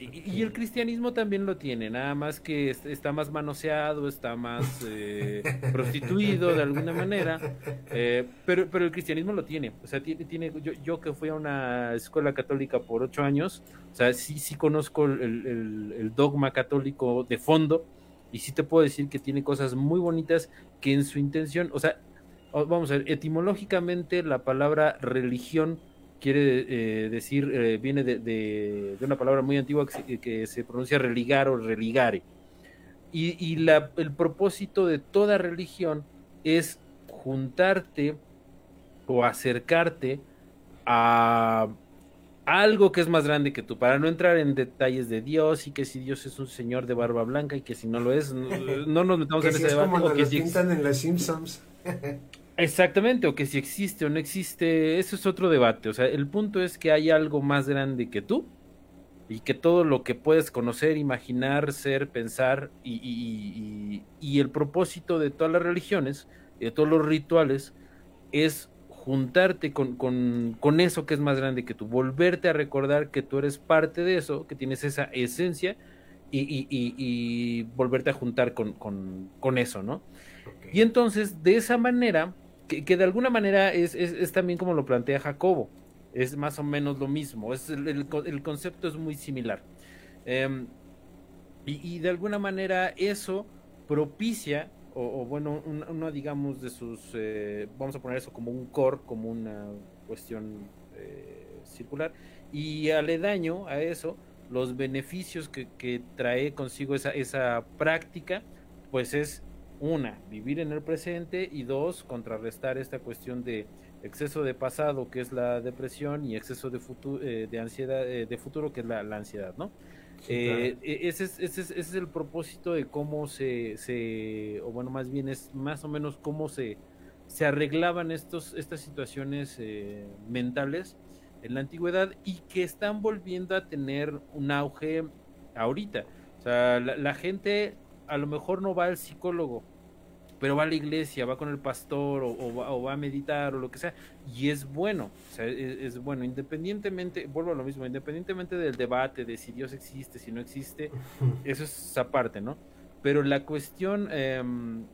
[SPEAKER 2] Y, el cristianismo también lo tiene, nada más que está más manoseado, está más eh, prostituido de alguna manera, eh, pero, pero el cristianismo lo tiene. O sea, tiene, tiene yo, yo que fui a una escuela católica por ocho años, o sea, sí, sí conozco el, el dogma católico de fondo y sí te puedo decir que tiene cosas muy bonitas que en su intención, o sea, vamos a ver, etimológicamente la palabra religión quiere eh, decir, eh, viene de, de, una palabra muy antigua que se, pronuncia religar o religare. Y, y la, el propósito de toda religión es juntarte o acercarte a algo que es más grande que tú, para no entrar en detalles de Dios y que si Dios es un señor de barba blanca y que si no lo es, no, nos metamos en ese debate.
[SPEAKER 1] Como que si pintan en los Simpsons.
[SPEAKER 2] Exactamente, o que si existe o no existe, eso es otro debate. O sea, el punto es que hay algo más grande que tú y que todo lo que puedes conocer, imaginar, ser, pensar y, el propósito de todas las religiones, de todos los rituales, es juntarte con, con, eso que es más grande que tú, volverte a recordar que tú eres parte de eso, que tienes esa esencia y, volverte a juntar con, eso, ¿no? Y entonces, de esa manera, que, de alguna manera es, es, también como lo plantea Jacobo, es más o menos lo mismo, es el, el, concepto es muy similar. Em, y, de alguna manera eso propicia, o, bueno, una, digamos de sus, eh, vamos a poner eso como un core, como una cuestión eh, circular, y aledaño a eso, los beneficios que, que trae consigo esa, esa práctica, pues es una, vivir en el presente y dos, contrarrestar esta cuestión de exceso de pasado, que es la depresión, y exceso de, futuro, eh, de ansiedad eh, de futuro, que es la, ansiedad, ¿no? Eh, e, ese, es, ese, es, el propósito de cómo se, se, o bueno, más bien es más o menos cómo se, se arreglaban estos, estas situaciones mentales en la antigüedad y que están volviendo a tener un auge ahorita. O sea, la gente a lo mejor no va al psicólogo, pero va a la iglesia, va con el pastor o, va, a meditar o lo que sea, y es bueno, o sea, es, bueno, independientemente, vuelvo a lo mismo, independientemente del debate de si Dios existe, si no existe, eso es aparte, ¿no? Pero la cuestión, em,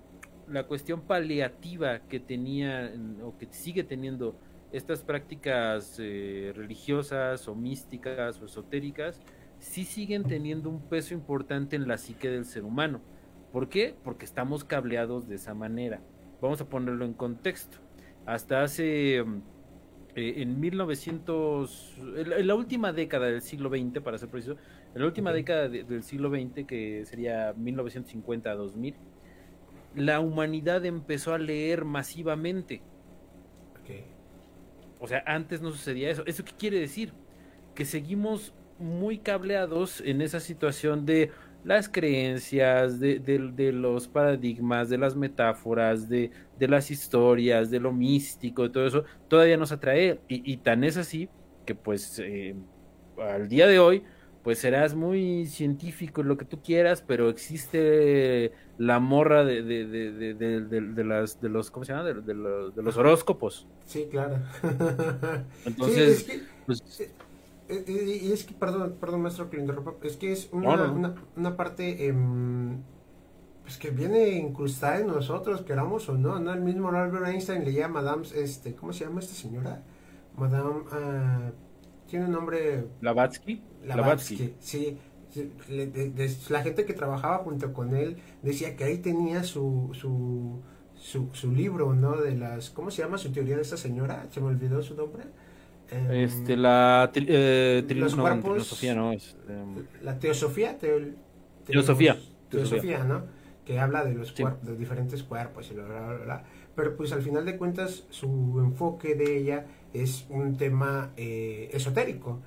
[SPEAKER 2] la cuestión paliativa que tenía o que sigue teniendo estas prácticas eh, religiosas o místicas o esotéricas, sí siguen teniendo un peso importante en la psique del ser humano. ¿Por qué? Porque estamos cableados de esa manera. Vamos a ponerlo en contexto. Hasta hace eh, en 1900, en la última década del siglo XX, para ser preciso, en la última década del siglo XX, que sería 1950 a 2000, la humanidad empezó a leer masivamente. O sea, antes no sucedía eso. ¿Eso qué quiere decir? Que seguimos muy cableados en esa situación de las creencias, de, de, los paradigmas, de las metáforas, de, de, las historias, de lo místico, de todo eso, todavía nos atrae. Y, tan es así que pues eh, al día de hoy, pues serás muy científico en lo que tú quieras, pero existe la morra de, de, las, de los, ¿cómo se llama? De, los, de los horóscopos.
[SPEAKER 1] Sí, claro.
[SPEAKER 2] Entonces, pues,
[SPEAKER 1] eh, eh, y es que, perdón, perdón, maestro, que lo interrumpa, es que es una, una, parte em, pues que viene incrustada en nosotros, queramos o no, ¿no? El mismo Albert Einstein le llama Madame, este, ¿cómo se llama esta señora? Madame, uh, tiene un nombre...
[SPEAKER 2] Blavatsky.
[SPEAKER 1] Blavatsky, sí. la gente que trabajaba junto con él decía que ahí tenía su, su, su, su libro, ¿no? De las, ¿cómo se llama su teoría de esta señora? Se me olvidó su nombre
[SPEAKER 2] este, la
[SPEAKER 1] eh, los
[SPEAKER 2] no, teosofía, ¿no? Es,
[SPEAKER 1] em, la teosofía,
[SPEAKER 2] teosofía,
[SPEAKER 1] teosofía, ¿no? Que habla de los cuerpos, de diferentes cuerpos y bla, bla, bla, Pero pues al final de cuentas su enfoque de ella es un tema eh, esotérico.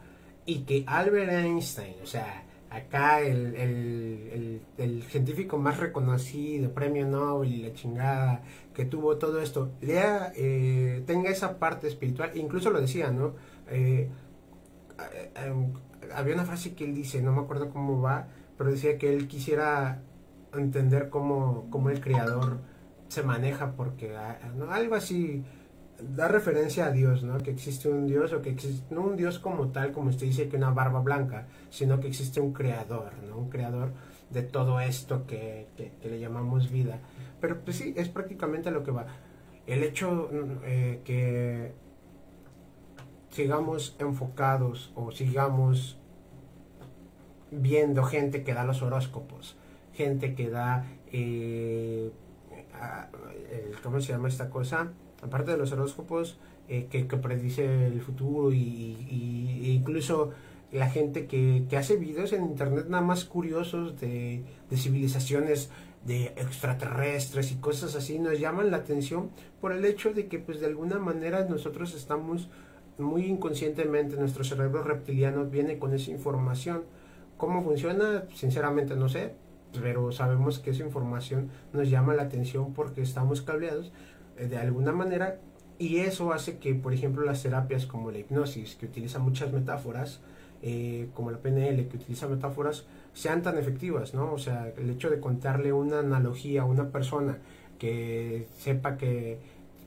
[SPEAKER 1] Y que Albert Einstein, o sea, acá el, el, el, científico más reconocido, premio Nobel la chingada, que tuvo todo esto, lea, eh, tenga esa parte espiritual, incluso lo decía, ¿no? Eh, había una frase que él dice, no me acuerdo cómo va, pero decía que él quisiera entender cómo, cómo el creador se maneja, porque ah, algo así da referencia a Dios, ¿no? Que existe un Dios o que existe, no un Dios como tal, como usted dice, que una barba blanca, sino que existe un creador, ¿no? Un creador de todo esto que, que, le llamamos vida. Pero pues sí, es prácticamente lo que va. El hecho eh, que sigamos enfocados o sigamos viendo gente que da los horóscopos, gente que da, eh, ¿cómo se llama esta cosa? Aparte de los horóscopos eh, que, predice el futuro y, e incluso la gente que, hace videos en internet nada más curiosos de, civilizaciones de extraterrestres y cosas así nos llaman la atención por el hecho de que pues de alguna manera nosotros estamos muy inconscientemente nuestro cerebro reptiliano viene con esa información. Cómo funciona sinceramente no sé pero sabemos que esa información nos llama la atención porque estamos cableados de alguna manera y eso hace que, por ejemplo, las terapias como la hipnosis, que utiliza muchas metáforas, eh, como la PNL, que utiliza metáforas, sean tan efectivas, ¿no? O sea, el hecho de contarle una analogía a una persona que sepa que,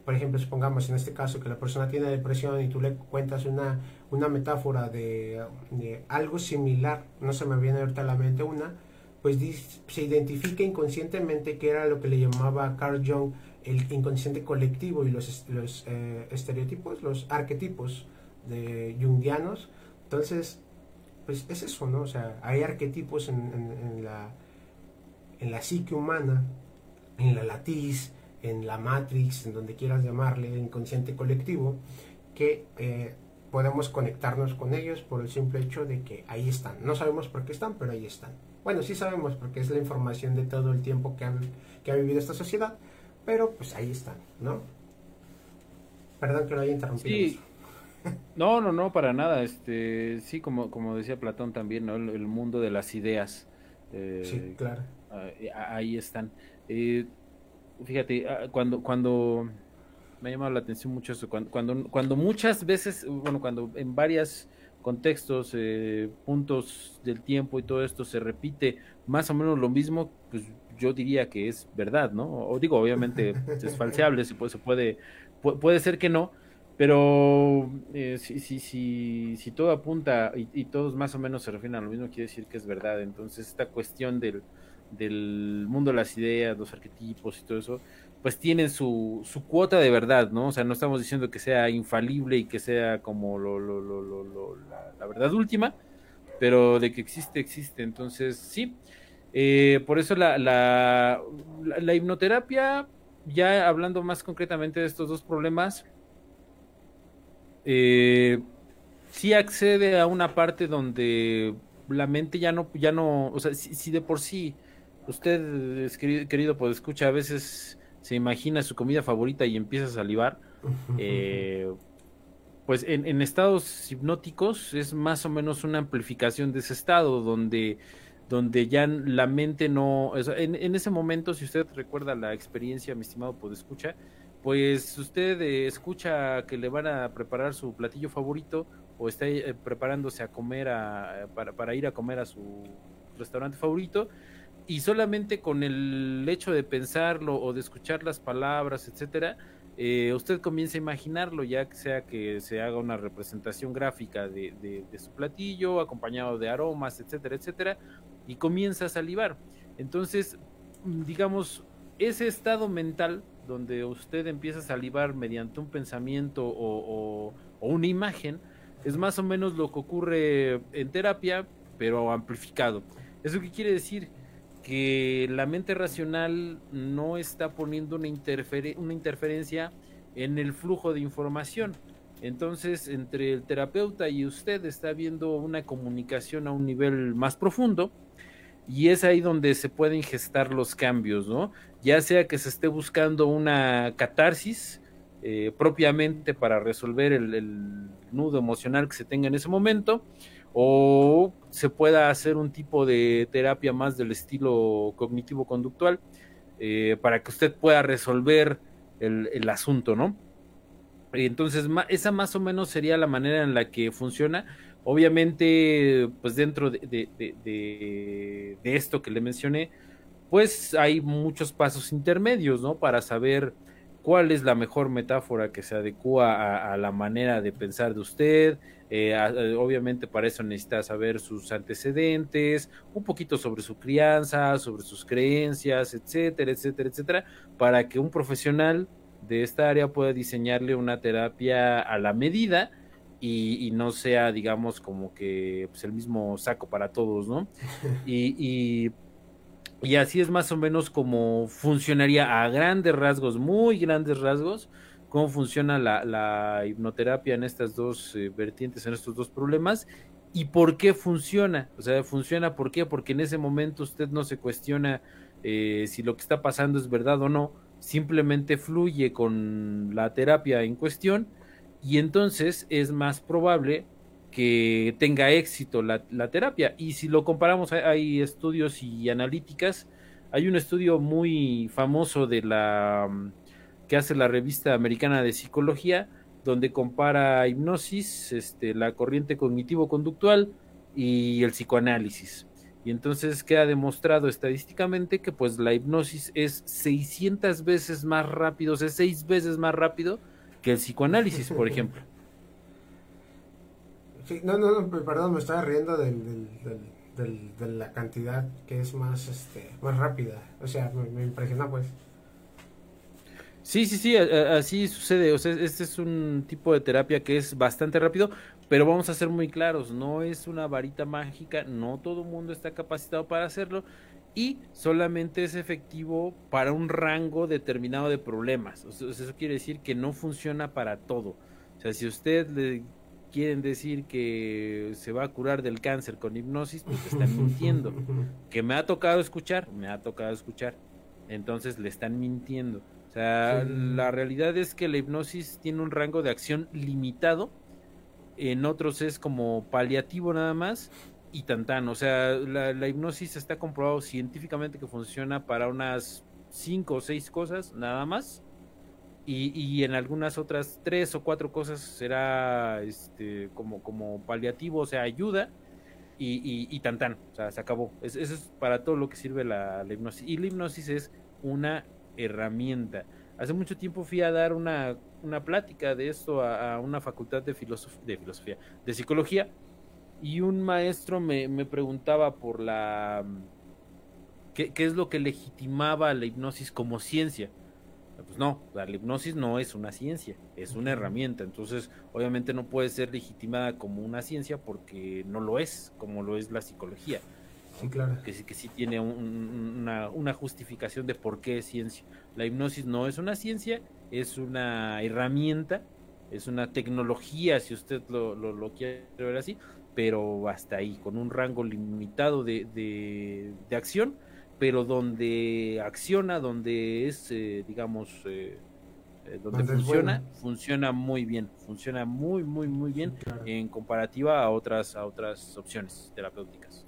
[SPEAKER 1] por ejemplo, supongamos en este caso que la persona tiene depresión y tú le cuentas una, una metáfora de, de algo similar, no se me viene ahorita a la mente una, pues se identifica inconscientemente que era lo que le llamaba Carl Jung el inconsciente colectivo y los, los eh, estereotipos, los arquetipos de jungianos. Entonces, pues es eso, ¿no? O sea, hay arquetipos en, en, la, en la psique humana, en la latiz, en la matrix, en donde quieras llamarle, inconsciente colectivo, que eh, podemos conectarnos con ellos por el simple hecho de que ahí están. No sabemos por qué están, pero ahí están. Bueno, sí sabemos porque es la información de todo el tiempo que, que ha vivido esta sociedad, pero pues ahí están, ¿no? Perdón que lo haya interrumpido.
[SPEAKER 2] No, no, no, para nada. Este, sí, como, como decía Platón también, ¿no? El, mundo de las ideas.
[SPEAKER 1] Eh, sí, claro.
[SPEAKER 2] ahí están. Eh, fíjate, ah, cuando, cuando me ha llamado la atención mucho eso, cuando, cuando, cuando muchas veces, bueno, cuando en varios contextos, eh, puntos del tiempo y todo esto se repite más o menos lo mismo, pues yo diría que es verdad, ¿no? O digo, obviamente es falseable, se puede, se puede, puede ser que no, pero eh, si, si, si, si, todo apunta y, todos más o menos se refieren a lo mismo, quiere decir que es verdad. Entonces, esta cuestión del, del mundo de las ideas, los arquetipos y todo eso, pues tienen su, su cuota de verdad, ¿no? O sea, no estamos diciendo que sea infalible y que sea como lo, lo, lo, la, la verdad última, pero de que existe, existe. Entonces, sí. Eh, por eso la, la, la, hipnoterapia, ya hablando más concretamente de estos dos problemas, eh, sí accede a una parte donde la mente ya no, ya no, o sea, si, de por sí usted, querido, pues escucha, a veces se imagina su comida favorita y empieza a salivar, eh, pues en, estados hipnóticos es más o menos una amplificación de ese estado donde donde ya la mente no, en, ese momento, si usted recuerda la experiencia, mi estimado, pues escucha, pues usted eh, escucha que le van a preparar su platillo favorito o está eh, preparándose a comer para, para, ir a comer a su restaurante favorito y solamente con el hecho de pensarlo o de escuchar las palabras, etcétera, eh, usted comienza a imaginarlo, ya que sea que se haga una representación gráfica de, su platillo, acompañado de aromas, etcétera, etcétera, y comienza a salivar. Entonces, digamos, ese estado mental donde usted empieza a salivar mediante un pensamiento o, una imagen, es más o menos lo que ocurre en terapia, pero amplificado. ¿Eso qué quiere decir? Que la mente racional no está poniendo una, interferencia en el flujo de información. Entonces, entre el terapeuta y usted está habiendo una comunicación a un nivel más profundo y es ahí donde se pueden gestar los cambios, ¿no? Ya sea que se esté buscando una catarsis eh, propiamente para resolver el nudo emocional que se tenga en ese momento, o se pueda hacer un tipo de terapia más del estilo cognitivo-conductual eh, para que usted pueda resolver el, asunto, ¿no? Entonces, esa más o menos sería la manera en la que funciona. Obviamente, pues dentro de, esto que le mencioné, pues hay muchos pasos intermedios, ¿no? Para saber cuál es la mejor metáfora que se adecua a, la manera de pensar de usted. Eh, eh, obviamente para eso necesita saber sus antecedentes, un poquito sobre su crianza, sobre sus creencias, etcétera, etcétera, etcétera, para que un profesional de esta área pueda diseñarle una terapia a la medida y, no sea, digamos, como que pues, el mismo saco para todos, ¿no? y y así es más o menos como funcionaría a grandes rasgos, muy grandes rasgos, cómo funciona la, hipnoterapia en estas dos eh, vertientes, en estos dos problemas y por qué funciona. O sea, funciona por qué, porque en ese momento usted no se cuestiona eh, si lo que está pasando es verdad o no, simplemente fluye con la terapia en cuestión y entonces es más probable que tenga éxito la, terapia. Y si lo comparamos, hay, estudios y analíticas. Hay un estudio muy famoso de la que hace la revista americana de psicología, donde compara hipnosis, este, la corriente cognitivo-conductual y el psicoanálisis. Y entonces queda demostrado estadísticamente que pues la hipnosis es 600 veces más rápido, o sea, 6 veces más rápido que el psicoanálisis, por ejemplo
[SPEAKER 1] no, no, no, perdón, me estaba riendo del, del, de la cantidad que es más, este, más rápida. O sea, me, impresiona pues.
[SPEAKER 2] Sí, sí, sí, así sucede. O sea, este es un tipo de terapia que es bastante rápido, pero vamos a ser muy claros, no es una varita mágica, no todo el mundo está capacitado para hacerlo y solamente es efectivo para un rango determinado de problemas. O sea, eso quiere decir que no funciona para todo. O sea, si usted le quieren decir que se va a curar del cáncer con hipnosis, pues están mintiendo. Que me ha tocado escuchar, me ha tocado escuchar. Entonces le están mintiendo. O sea, la realidad es que la hipnosis tiene un rango de acción limitado. En otros es como paliativo nada más y tan O sea, la, la hipnosis está comprobado científicamente que funciona para unas cinco o seis cosas nada más y, en algunas otras tres o cuatro cosas será este como, como paliativo, o sea, ayuda y, y, tan tan, o sea, se acabó. eso es para todo lo que sirve la, hipnosis. Y la hipnosis es una herramienta. Hace mucho tiempo fui a dar una, una plática de esto a, una facultad de, de filosofía, de psicología, y un maestro me, me preguntaba por la... ¿qué, ¿Qué es lo que legitimaba la hipnosis como ciencia? Pues no, la hipnosis no es una ciencia, es una herramienta. Entonces, obviamente no puede ser legitimada como una ciencia porque no lo es, como lo es la psicología.
[SPEAKER 1] Sí, claro.
[SPEAKER 2] Que sí, que sí tiene una, una, justificación de por qué es ciencia. La hipnosis no es una ciencia, es una herramienta, es una tecnología, si usted lo, lo, quiere ver así, pero hasta ahí, con un rango limitado de, de, acción, pero donde acciona, donde es, eh, digamos, eh, eh, donde funciona, funciona muy bien, funciona muy, muy, muy bien en comparativa a otras, a otras opciones terapéuticas.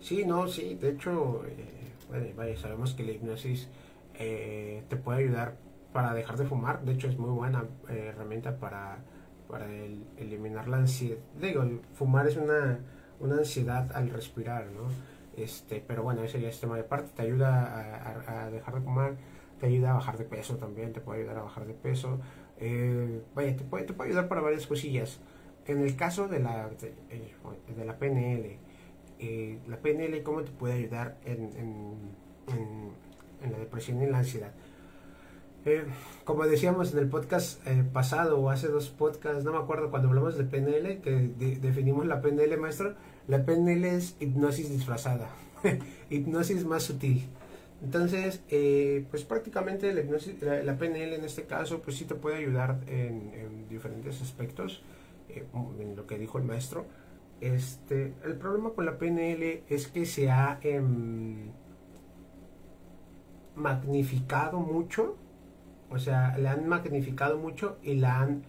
[SPEAKER 1] Sí, no, sí, de hecho, eh, bueno, vaya, sabemos que la hipnosis eh, te puede ayudar para dejar de fumar, de hecho es muy buena eh, herramienta para, para eliminar la ansiedad. Digo, fumar es una, una ansiedad al respirar, ¿no? Este, pero bueno, ese ya es tema de parte, te ayuda a, dejar de fumar, te ayuda a bajar de peso también, te puede ayudar a bajar de peso, vaya, te puede, te puede ayudar para varias cosillas. En el caso de la, de la PNL, eh, la PNL cómo te puede ayudar en, la depresión y en la ansiedad. Eh, como decíamos en el podcast eh, pasado o hace dos podcasts, no me acuerdo cuando hablamos de PNL, que definimos la PNL, maestro, la PNL es hipnosis disfrazada, hipnosis más sutil. Entonces, pues prácticamente la, PNL en este caso, pues sí te puede ayudar en, en diferentes aspectos, en lo que dijo el maestro. Este, el problema con la PNL es que se ha em, magnificado mucho, o sea, le han magnificado mucho y la han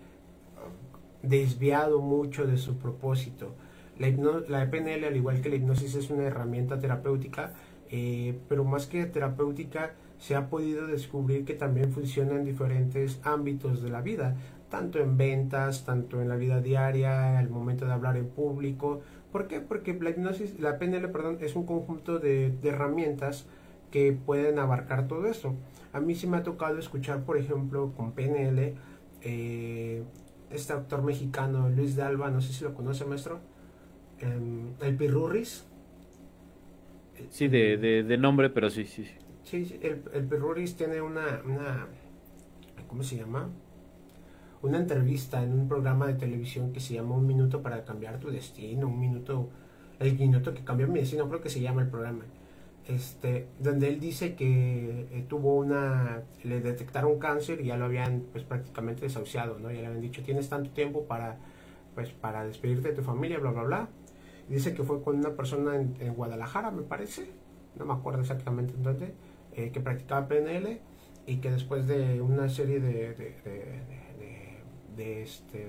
[SPEAKER 1] desviado mucho de su propósito. La, la PNL, al igual que la hipnosis, es una herramienta terapéutica, eh, pero más que terapéutica, se ha podido descubrir que también funciona en diferentes ámbitos de la vida tanto en ventas, tanto en la vida diaria, al momento de hablar en público. ¿Por qué? Porque la hipnosis, la PNL, perdón, es un conjunto de, herramientas que pueden abarcar todo eso. A mí sí me ha tocado escuchar, por ejemplo, con PNL, eh, este actor mexicano Luis de Alba, no sé si lo conoce, maestro, em, el Pirurris.
[SPEAKER 2] Sí, de, de, nombre, pero sí, sí.
[SPEAKER 1] Sí, sí el, el Pirurris tiene una, una, ¿cómo se llama? Una entrevista en un programa de televisión que se llama Un minuto para cambiar tu destino, un minuto, el minuto que cambió mi destino, creo que se llama el programa. Este, donde él dice que eh, tuvo una, le detectaron cáncer y ya lo habían pues prácticamente desahuciado, ¿no? Ya le habían dicho, tienes tanto tiempo para, pues para despedirte de tu familia, bla, bla, bla. dice que fue con una persona en, Guadalajara, me parece, no me acuerdo exactamente en dónde, eh, que practicaba PNL y que después de una serie de de, este,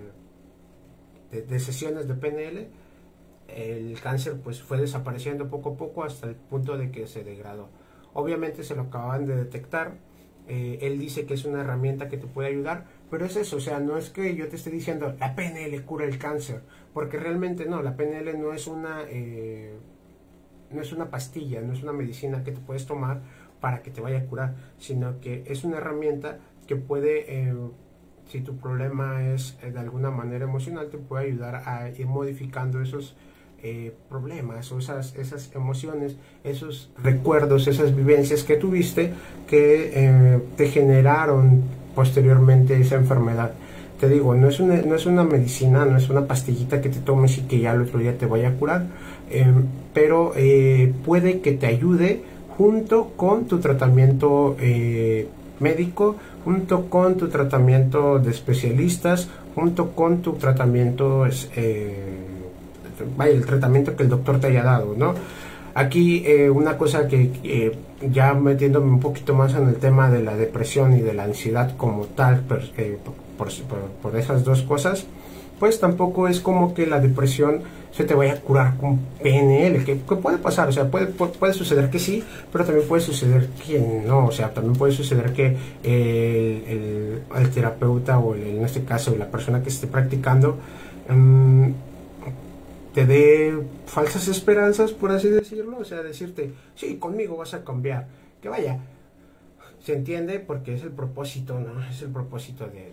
[SPEAKER 1] de, sesiones de PNL, el cáncer pues fue desapareciendo poco a poco hasta el punto de que se degradó. Obviamente se lo acaban de detectar, eh, él dice que es una herramienta que te puede ayudar, pero es eso, o sea, no es que yo te esté diciendo la PNL cura el cáncer, porque realmente no, la PNL no es una, eh, no es una pastilla, no es una medicina que te puedes tomar para que te vaya a curar, sino que es una herramienta que puede eh, si tu problema es eh, de alguna manera emocional, te puede ayudar a ir modificando esos eh, problemas o esas, esas emociones, esos recuerdos, esas vivencias que tuviste que eh, te generaron posteriormente esa enfermedad. Te digo, no es, una, no es una medicina, no es una pastillita que te tomes y que ya el otro día te vaya a curar, pero puede que te ayude junto con tu tratamiento médico, junto con tu tratamiento de especialistas, junto con tu tratamiento, eh, vaya, el tratamiento que el doctor te haya dado, ¿no? Aquí eh, una cosa que eh, ya metiéndome un poquito más en el tema de la depresión y de la ansiedad como tal, por, por esas dos cosas, pues tampoco es como que la depresión se te vaya a curar con PNL, que, puede pasar, o sea, puede, puede, suceder que sí, pero también puede suceder que no, o sea, también puede suceder que el, el, terapeuta o en este caso la persona que esté practicando mm, te dé falsas esperanzas, por así decirlo, o sea, decirte, sí, conmigo vas a cambiar, que vaya, se entiende porque es el propósito, ¿no? Es el propósito de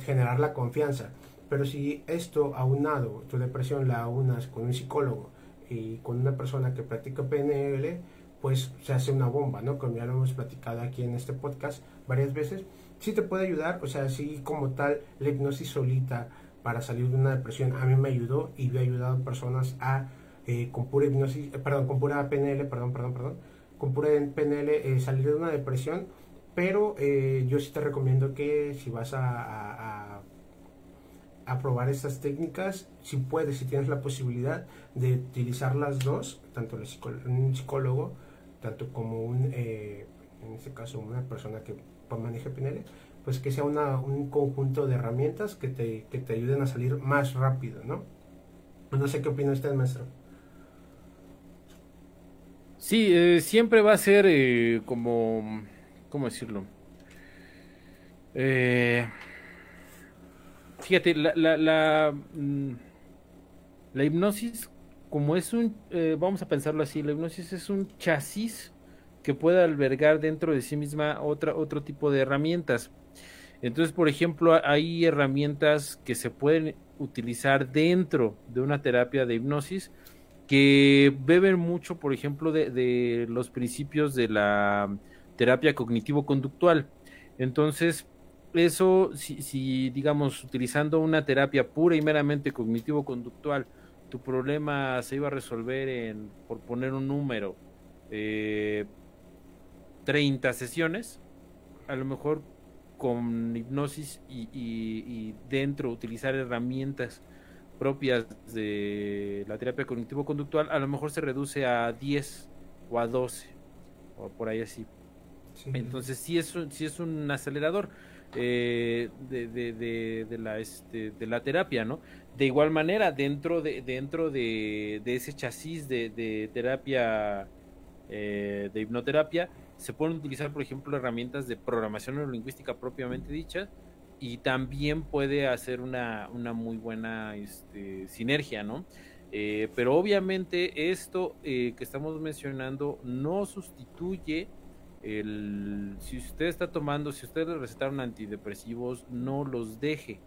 [SPEAKER 1] generar la confianza. Pero si esto aunado, tu depresión la aunas con un psicólogo y con una persona que practica PNL, pues se hace una bomba, ¿no? Como ya lo hemos platicado aquí en este podcast varias veces, sí te puede ayudar, o sea, sí como tal, la hipnosis solita para salir de una depresión a mí me ayudó y me ha ayudado a personas a, eh, con pura hipnosis, eh, perdón, con pura PNL, perdón, perdón, perdón, con pura PNL eh, salir de una depresión, pero yo sí te recomiendo que si vas a, a estas técnicas, si puedes, si tienes la posibilidad de utilizar las dos, tanto el un psicólogo tanto como un, eh, en este caso, una persona que maneje PNL, pues que sea un conjunto de herramientas que te, que te ayuden a salir más rápido, ¿no? No sé qué opina usted, maestro.
[SPEAKER 2] Sí, eh, siempre va a ser eh, como, ¿cómo decirlo? fíjate, la, mm, la hipnosis como es un, eh, vamos a pensarlo así, la hipnosis es un chasis que puede albergar dentro de sí misma otra, otro tipo de herramientas. Entonces, por ejemplo, hay herramientas que se pueden utilizar dentro de una terapia de hipnosis que beben mucho, por ejemplo, de, los principios de la terapia cognitivo-conductual. Entonces, eso, si, digamos, utilizando una terapia pura y meramente cognitivo-conductual, tu problema se iba a resolver en, por poner un número, eh, 30 sesiones, a lo mejor con hipnosis y, dentro utilizar herramientas propias de la terapia cognitivo-conductual, a lo mejor se reduce a 10 o a 12, o por ahí así. Entonces sí es, sí es un acelerador eh, de, de, de, la, este, de la terapia, ¿no? De igual manera, dentro de, dentro de, ese chasis de, terapia, eh, de hipnoterapia, se pueden utilizar, por ejemplo, herramientas de programación neurolingüística propiamente dicha y también puede hacer una, una muy buena este, sinergia, ¿no? Eh, pero obviamente esto que estamos mencionando no sustituye el, si usted está tomando, si usted le recetaron antidepresivos, no los deje,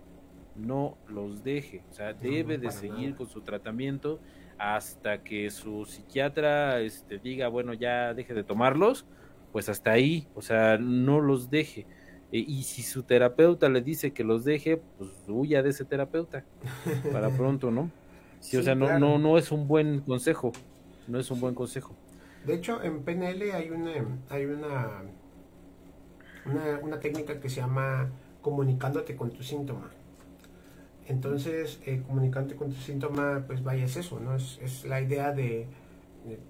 [SPEAKER 2] no los deje, o sea, debe de seguir con su tratamiento hasta que su psiquiatra este, diga, bueno, ya deje de tomarlos, pues hasta ahí, o sea, no los deje. E, y si su terapeuta le dice que los deje, pues huya de ese terapeuta para pronto, ¿no? Sí, o sea, no, no, no es un buen consejo, no es un buen consejo.
[SPEAKER 1] De hecho, en PNL hay una, hay una, una, técnica que se llama comunicándote con tu síntoma. Entonces, eh, comunicándote con tu síntoma, pues vaya, es eso, ¿no? Es, la idea de,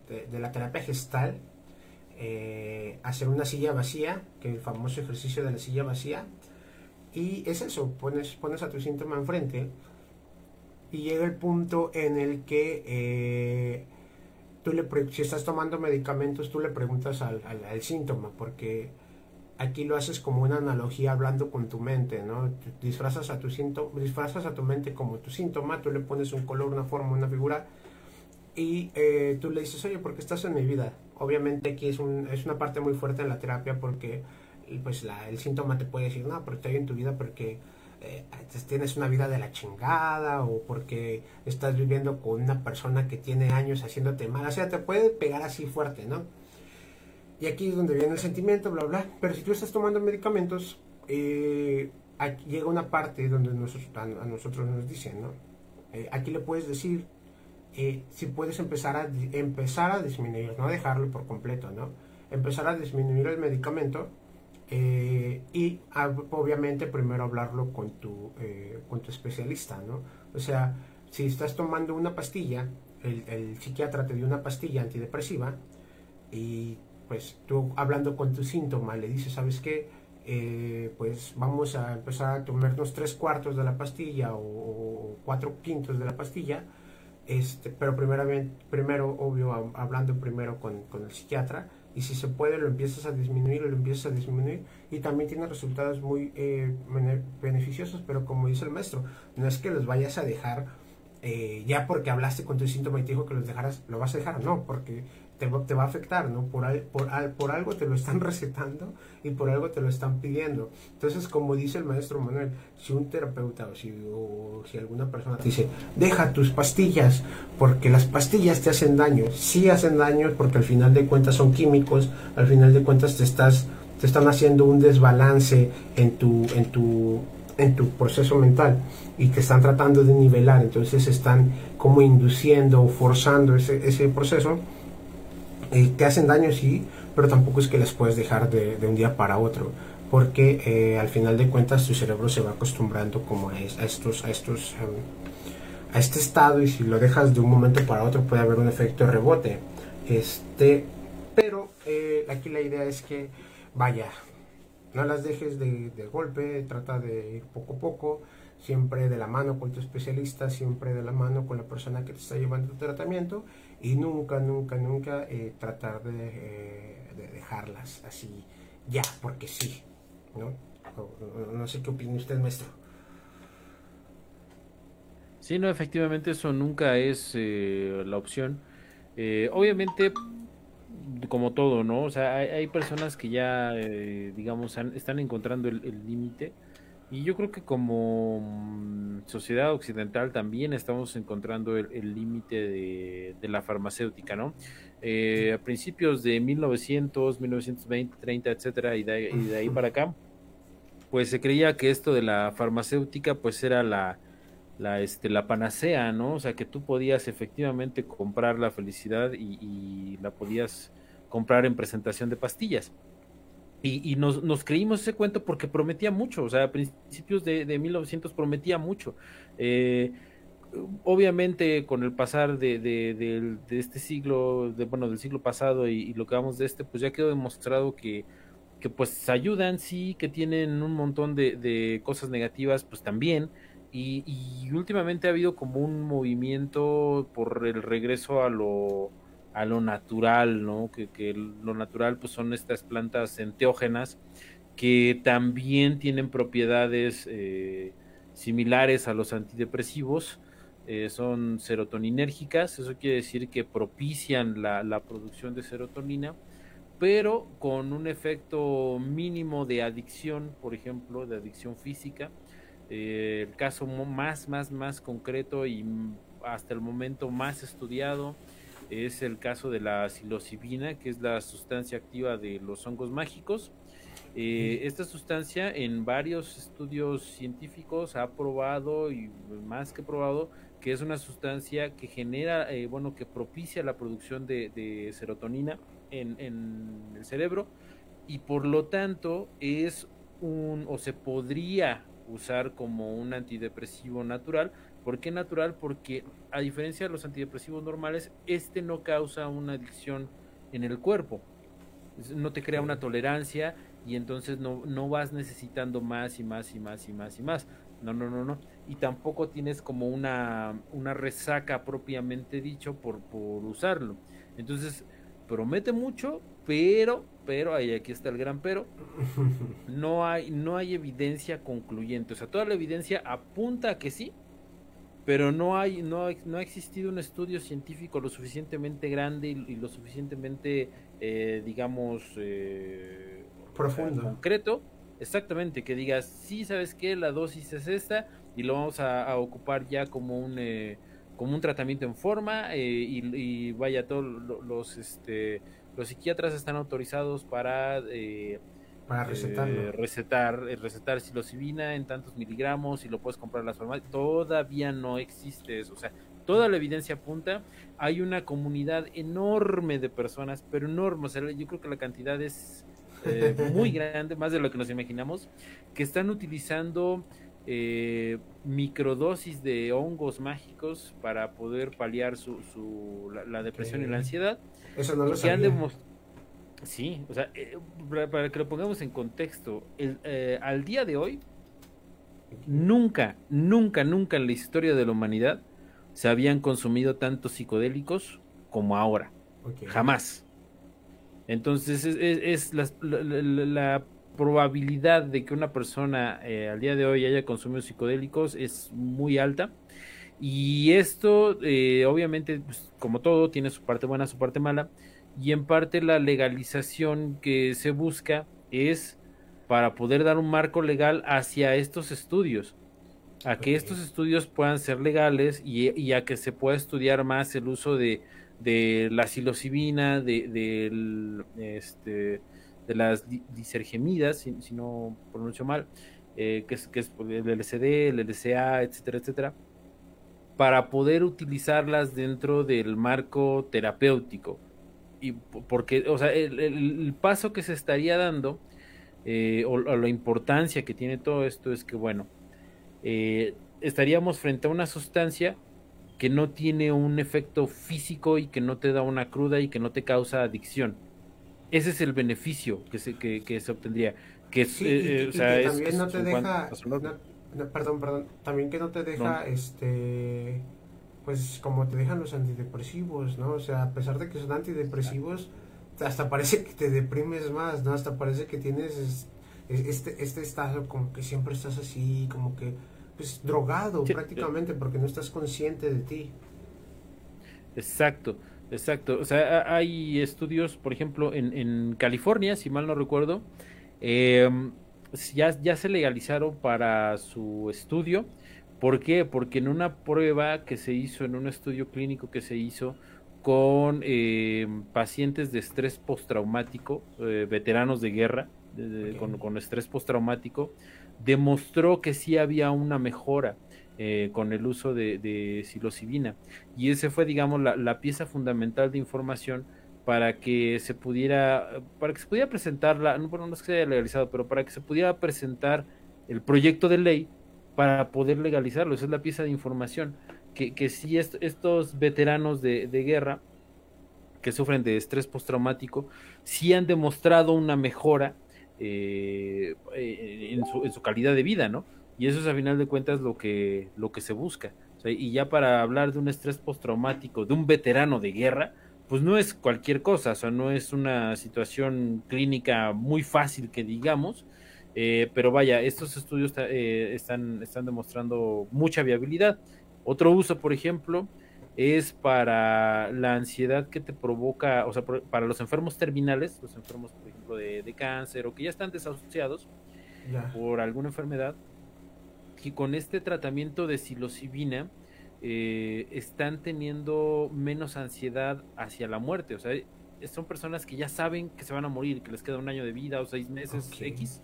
[SPEAKER 1] de, la terapia gestal, eh, hacer una silla vacía, que el famoso ejercicio de la silla vacía, y es eso, pones, pones a tu síntoma enfrente y llega el punto en el que eh, tú le si estás tomando medicamentos, tú le preguntas al, al, síntoma, porque aquí lo haces como una analogía hablando con tu mente, ¿no? Disfrazas a tu síntoma, disfrazas a tu mente como tu síntoma, tú le pones un color, una forma, una figura y eh, tú le dices, oye, ¿por qué estás en mi vida? Obviamente aquí es, un, es una parte muy fuerte en la terapia porque pues la, el síntoma te puede decir, no, pero estoy en tu vida porque eh, tienes una vida de la chingada o porque estás viviendo con una persona que tiene años haciéndote mal. O sea, te puede pegar así fuerte, ¿no? Y aquí es donde viene el sentimiento, bla, bla. Pero si tú estás tomando medicamentos, eh, aquí llega una parte donde nosotros, a, nosotros nos dicen, ¿no? Eh, aquí le puedes decir si puedes empezar a, empezar a disminuir, no dejarlo por completo, ¿no? Empezar a disminuir el medicamento eh, y obviamente primero hablarlo con tu, eh, con tu especialista, ¿no? O sea, si estás tomando una pastilla, el, psiquiatra te dio una pastilla antidepresiva y pues tú hablando con tu síntoma le dices, ¿sabes qué? Eh, pues vamos a empezar a tomarnos tres cuartos de la pastilla o, cuatro quintos de la pastilla, este, pero primero, primero obvio, hablando primero con, con el psiquiatra, y si se puede lo empiezas a disminuir, lo empiezas a disminuir y también tiene resultados muy eh, beneficiosos, pero como dice el maestro, no es que los vayas a dejar eh, ya porque hablaste con tu síntoma y te dijo que los dejaras, lo vas a dejar, no, porque te, te, va a afectar, ¿no? Por, por, por algo te lo están recetando y por algo te lo están pidiendo. Entonces, como dice el maestro Manuel, si un terapeuta o si, si alguna persona te dice, deja tus pastillas, porque las pastillas te hacen daño, sí hacen daño porque al final de cuentas son químicos, al final de cuentas te estás te están haciendo un desbalance en tu en tu en tu proceso mental y te están tratando de nivelar, entonces están como induciendo o forzando ese, ese proceso eh, te hacen daño, sí, pero tampoco es que las puedes dejar de, un día para otro, porque eh, al final de cuentas tu cerebro se va acostumbrando como a, estos, em, a este estado y si lo dejas de un momento para otro puede haber un efecto rebote. Este, pero eh, aquí la idea es que vaya, no las dejes de, de golpe, trata de ir poco a poco siempre de la mano con tu especialista, siempre de la mano con la persona que te está llevando tu tratamiento y nunca, nunca, nunca eh, tratar eh, de, dejarlas así ya, porque sí, ¿no? No, sé qué opina usted, maestro.
[SPEAKER 2] Sí, no, efectivamente eso nunca es eh, la opción. obviamente, como todo, ¿no? O sea, hay, personas que ya, digamos, están encontrando el límite y yo creo que como mm, sociedad occidental también estamos encontrando el límite de, la farmacéutica, ¿no? Eh, a principios de 1900, 1920, 30, etcétera, y de, y de, ahí para acá, pues se creía que esto de la farmacéutica, pues era la, la, este, la panacea, ¿no? O sea, que tú podías efectivamente comprar la felicidad y, y la podías comprar en presentación de pastillas. Y, nos, nos, creímos ese cuento porque prometía mucho, o sea, a principios de, de 1900 prometía mucho. Eh, obviamente con el pasar de, de, este siglo, de, bueno, del siglo pasado y, lo que vamos de este, pues ya quedó demostrado que, que pues ayudan, sí, que tienen un montón de, cosas negativas, pues también. Y, y últimamente ha habido como un movimiento por el regreso a lo a lo natural, ¿no? Que, lo natural pues son estas plantas enteógenas que también tienen propiedades eh, similares a los antidepresivos, eh, son serotoninérgicas, eso quiere decir que propician la, producción de serotonina, pero con un efecto mínimo de adicción, por ejemplo, de adicción física. Eh, el caso más, más, más concreto y hasta el momento más estudiado es el caso de la psilocibina, que es la sustancia activa de los hongos mágicos. Eh, esta sustancia en varios estudios científicos ha probado y más que probado que es una sustancia que genera, eh, bueno, que propicia la producción de, serotonina en, en, el cerebro y por lo tanto es un o se podría usar como un antidepresivo natural ¿Por qué natural? Porque a diferencia de los antidepresivos normales, este no causa una adicción en el cuerpo. No te crea una tolerancia y entonces no, no vas necesitando más y más y más y más y más. No, no, no, no. Y tampoco tienes como una, una resaca propiamente dicho por, por usarlo. Entonces, promete mucho, pero, pero, ahí aquí está el gran pero, no hay, no hay evidencia concluyente. O sea, toda la evidencia apunta a que sí, pero no hay no, no ha existido un estudio científico lo suficientemente grande y, lo suficientemente eh, digamos eh,
[SPEAKER 1] profundo.
[SPEAKER 2] concreto exactamente que digas sí sabes que la dosis es esta y lo vamos a, ocupar ya como un eh, como un tratamiento en forma y, vaya todos los este los psiquiatras están autorizados para
[SPEAKER 1] para recetarlo.
[SPEAKER 2] Eh, recetar, eh, recetar psilocibina en tantos miligramos y lo puedes comprar en las farmacias. Todavía no existe eso. O sea, toda la evidencia apunta. Hay una comunidad enorme de personas, pero enorme. O sea, yo creo que la cantidad es eh, muy grande, más de lo que nos imaginamos, que están utilizando microdosis de hongos mágicos para poder paliar su, su la, depresión y la ansiedad.
[SPEAKER 1] Eso no lo
[SPEAKER 2] Sí, o sea, eh, para que lo pongamos en contexto, eh, al día de hoy, nunca, nunca, nunca en la historia de la humanidad se habían consumido tantos psicodélicos como ahora. Jamás. Entonces es, la, probabilidad de que una persona eh, al día de hoy haya consumido psicodélicos es muy alta. Y esto, obviamente, pues, como todo, tiene su parte buena, su parte mala y en parte la legalización que se busca es para poder dar un marco legal hacia estos estudios, a que estos estudios puedan ser legales y, a que se pueda estudiar más el uso de, la psilocibina, de, este, de las disergemidas, si, si no pronuncio mal, eh, que, es, que es el LSD, el LSA, etcétera, etcétera, para poder utilizarlas dentro del marco terapéutico. Y porque, o sea, el, paso que se estaría dando, eh, o, la importancia que tiene todo esto es que, bueno, eh, estaríamos frente a una sustancia que no tiene un efecto físico y que no te da una cruda y que no te causa adicción. Ese es el beneficio que se, que, que se obtendría que,
[SPEAKER 1] también no te deja perdón perdón también que no te deja este pues como te dejan los antidepresivos no o sea a pesar de que son antidepresivos hasta parece que te deprimes más no hasta parece que tienes este este estado como que siempre estás así como que pues drogado prácticamente porque no estás consciente de ti.
[SPEAKER 2] Exacto Exacto, o sea, hay estudios, por ejemplo, en, en California, si mal no recuerdo, eh, ya, ya se legalizaron para su estudio. ¿Por qué? Porque en una prueba que se hizo, en un estudio clínico que se hizo con eh, pacientes de estrés postraumático, eh, veteranos de guerra, con, estrés postraumático, demostró que sí había una mejora eh, con el uso de, de psilocibina. Y ese fue, digamos, la, la pieza fundamental de información para que se pudiera para que se pudiera presentar la bueno no es que se haya legalizado pero para que se pudiera presentar el proyecto de ley para poder legalizarlo. Esa es la pieza de información que, que si estos veteranos de, guerra que sufren de estrés postraumático sí han demostrado una mejora eh, eh, en, su, en, su, calidad de vida no y eso es a final de cuentas lo que lo que se busca. Y ya para hablar de un estrés postraumático de un veterano de guerra pues no es cualquier cosa, o sea, no es una situación clínica muy fácil que digamos, eh, pero vaya, estos estudios eh, están, están demostrando mucha viabilidad. Otro uso, por ejemplo, es para la ansiedad que te provoca, o sea, para los enfermos terminales, los enfermos, por ejemplo, de, cáncer o que ya están desasociados por alguna enfermedad, y con este tratamiento de psilocibina, eh, están teniendo menos ansiedad hacia la muerte. O sea, son personas que ya saben que se van a morir, que les queda un año de vida o seis meses X.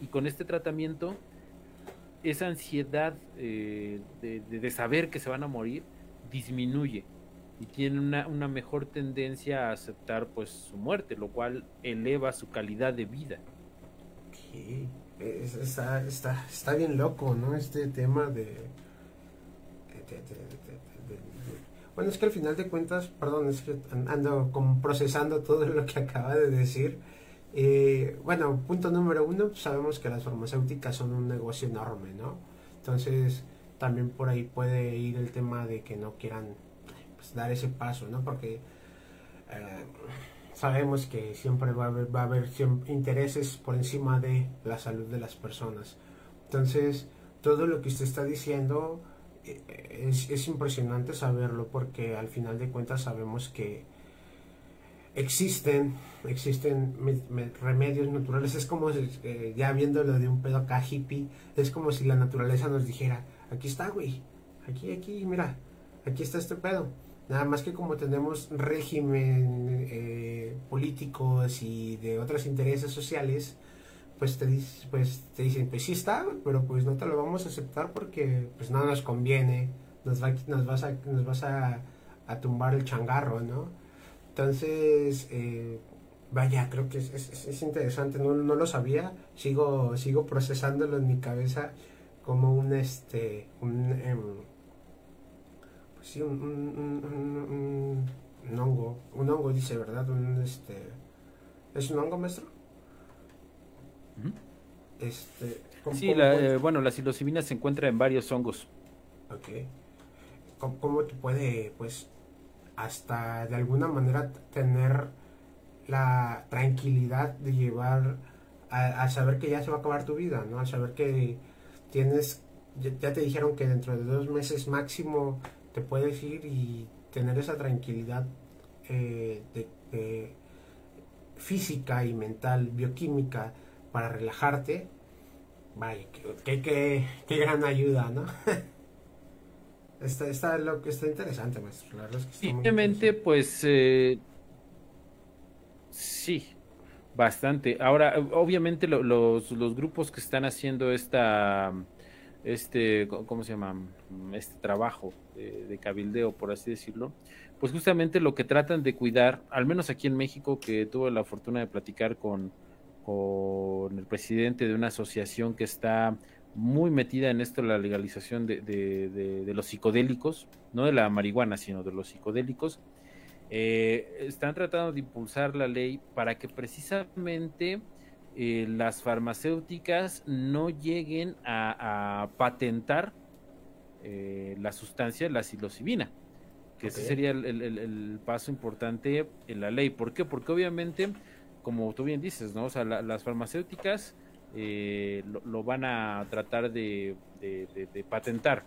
[SPEAKER 2] Y con este tratamiento, esa ansiedad eh, de, saber que se van a morir disminuye y tienen una, una, mejor tendencia a aceptar pues su muerte, lo cual eleva su calidad de vida.
[SPEAKER 1] está, está, está bien loco, ¿no? Este tema de bueno, es que al final de cuentas, perdón, es que ando como procesando todo lo que acaba de decir. Eh, bueno, punto número uno, sabemos que las farmacéuticas son un negocio enorme, ¿no? Entonces, también por ahí puede ir el tema de que no quieran pues, dar ese paso, ¿no? Porque eh, sabemos que siempre va a haber, va a haber intereses por encima de la salud de las personas. Entonces, todo lo que usted está diciendo es, impresionante saberlo porque al final de cuentas sabemos que existen existen remedios naturales. Es como eh, ya viéndolo de un pedo acá hippie es como si la naturaleza nos dijera aquí está güey. Aquí aquí mira. Aquí está este pedo nada más que como tenemos régimen eh, políticos y de otros intereses sociales pues te, pues te dicen, pues sí está, pero pues no te lo vamos a aceptar porque pues no nos conviene, nos, va, nos vas, a, nos vas a, tumbar el changarro, ¿no? Entonces, eh, vaya, creo que es, es, interesante, no, no, lo sabía, sigo, sigo procesándolo en mi cabeza como un, este, un, em, pues sí, un, un, un, hongo, un hongo dice, ¿verdad? Un, este, ¿Es un hongo, maestro?
[SPEAKER 2] Este, sí, eh, bueno, la psilocibina se encuentra en varios hongos.
[SPEAKER 1] Ok. ¿Cómo, te puede, pues, hasta de alguna manera tener la tranquilidad de llevar a, saber que ya se va a acabar tu vida, ¿no? A saber que tienes, ya, te dijeron que dentro de dos meses máximo te puedes ir y tener esa tranquilidad eh, física y mental, bioquímica, para relajarte, vaya, qué gran ayuda, ¿no? Está, está, lo, está interesante, maestro. La verdad es
[SPEAKER 2] que pues eh, sí, bastante. Ahora, obviamente los, los grupos que están haciendo esta, este, ¿cómo se llama? Este trabajo de, cabildeo, por así decirlo, pues justamente lo que tratan de cuidar, al menos aquí en México, que tuve la fortuna de platicar con, con el presidente de una asociación que está muy metida en esto la legalización de, de, los psicodélicos, no de la marihuana, sino de los psicodélicos. Eh, están tratando de impulsar la ley para que precisamente eh, las farmacéuticas no lleguen a, patentar eh, la sustancia, la psilocibina, que ese sería el, paso importante en la ley. ¿Por qué? Porque obviamente, como tú bien dices, ¿no? O sea, las farmacéuticas eh, lo, van a tratar de, patentar.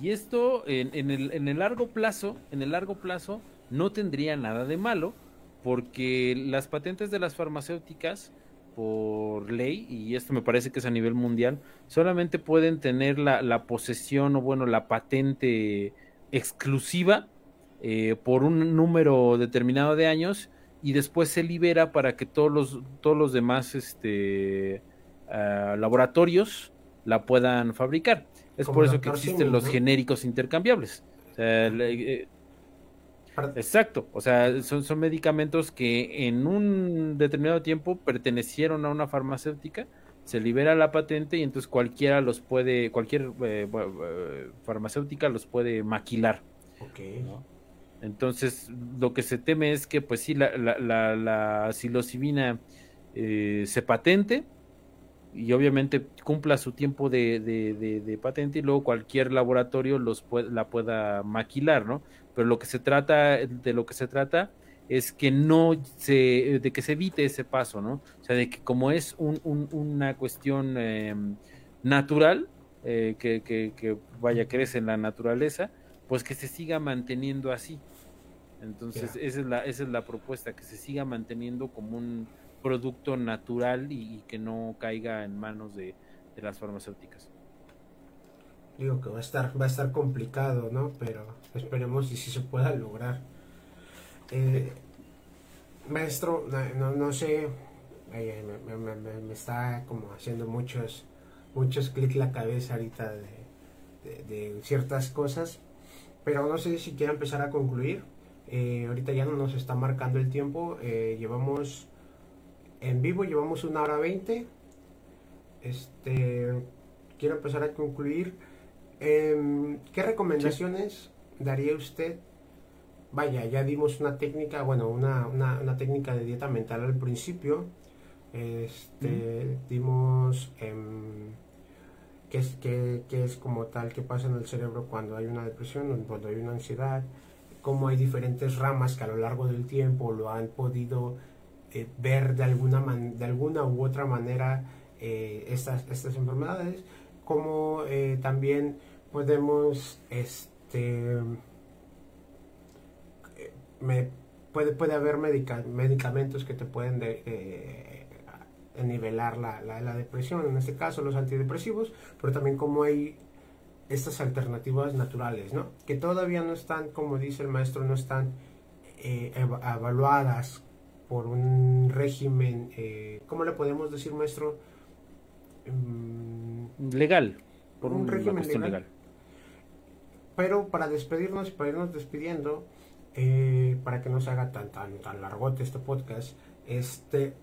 [SPEAKER 2] Y esto en, el, en, el, largo plazo, en el largo plazo, no tendría nada de malo, porque las patentes de las farmacéuticas, por ley, y esto me parece que es a nivel mundial, solamente pueden tener la, posesión o bueno, la patente exclusiva eh, por un número determinado de años y después se libera para que todos los, todos los demás este, ah, laboratorios la puedan fabricar. Es por eso que existen los genéricos intercambiables. Eh, exacto, o sea, son, son medicamentos que en un determinado tiempo pertenecieron a una farmacéutica, se libera la patente y entonces cualquiera los puede, cualquier eh, eh, farmacéutica los puede maquilar.
[SPEAKER 1] Okay.
[SPEAKER 2] Entonces, lo que se teme es que, pues sí, la, la, la, psilocibina eh, se patente y obviamente cumpla su tiempo de, de, patente y luego cualquier laboratorio los la pueda maquilar, ¿no? Pero lo que se trata, de lo que se trata es que no se, de que se evite ese paso, ¿no? O sea, de que como es un, una cuestión em, natural, eh, que, que, que vaya, crece en la naturaleza, pues que se siga manteniendo así. Entonces, esa, es la, esa es la propuesta, que se siga manteniendo como un producto natural y, que no caiga en manos de, las farmacéuticas.
[SPEAKER 1] Digo que va a estar, va a estar complicado, ¿no? Pero esperemos y si se pueda lograr. Eh, maestro, no, no sé, me, está como haciendo muchos, muchos clics la cabeza ahorita de, de, ciertas cosas, pero no sé si quiero empezar a concluir eh, ahorita ya no nos está marcando el tiempo. Eh, llevamos en vivo, llevamos una hora veinte. Este, quiero empezar a concluir. Em, ¿Qué recomendaciones daría usted? Vaya, ya dimos una técnica, bueno, una, una, técnica de dieta mental al principio. Este, dimos em, qué es, qué, qué es como tal, qué pasa en el cerebro cuando hay una depresión, cuando hay una ansiedad cómo hay diferentes ramas que a lo largo del tiempo lo han podido eh, ver de alguna, de alguna u otra manera eh, estas, estas enfermedades, como eh, también podemos, este, me, puede, puede haber medicamentos que te pueden nivelar la, la, la, depresión, en este caso los antidepresivos, pero también como hay estas alternativas naturales, ¿no? Que todavía no están, como dice el maestro, no están eh, evaluadas por un régimen, eh, ¿cómo le podemos decir, maestro?
[SPEAKER 2] Mm, legal, por un, régimen legal.
[SPEAKER 1] Pero para despedirnos, para irnos despidiendo, eh, para que no se haga tan, tan, tan largote este podcast, este,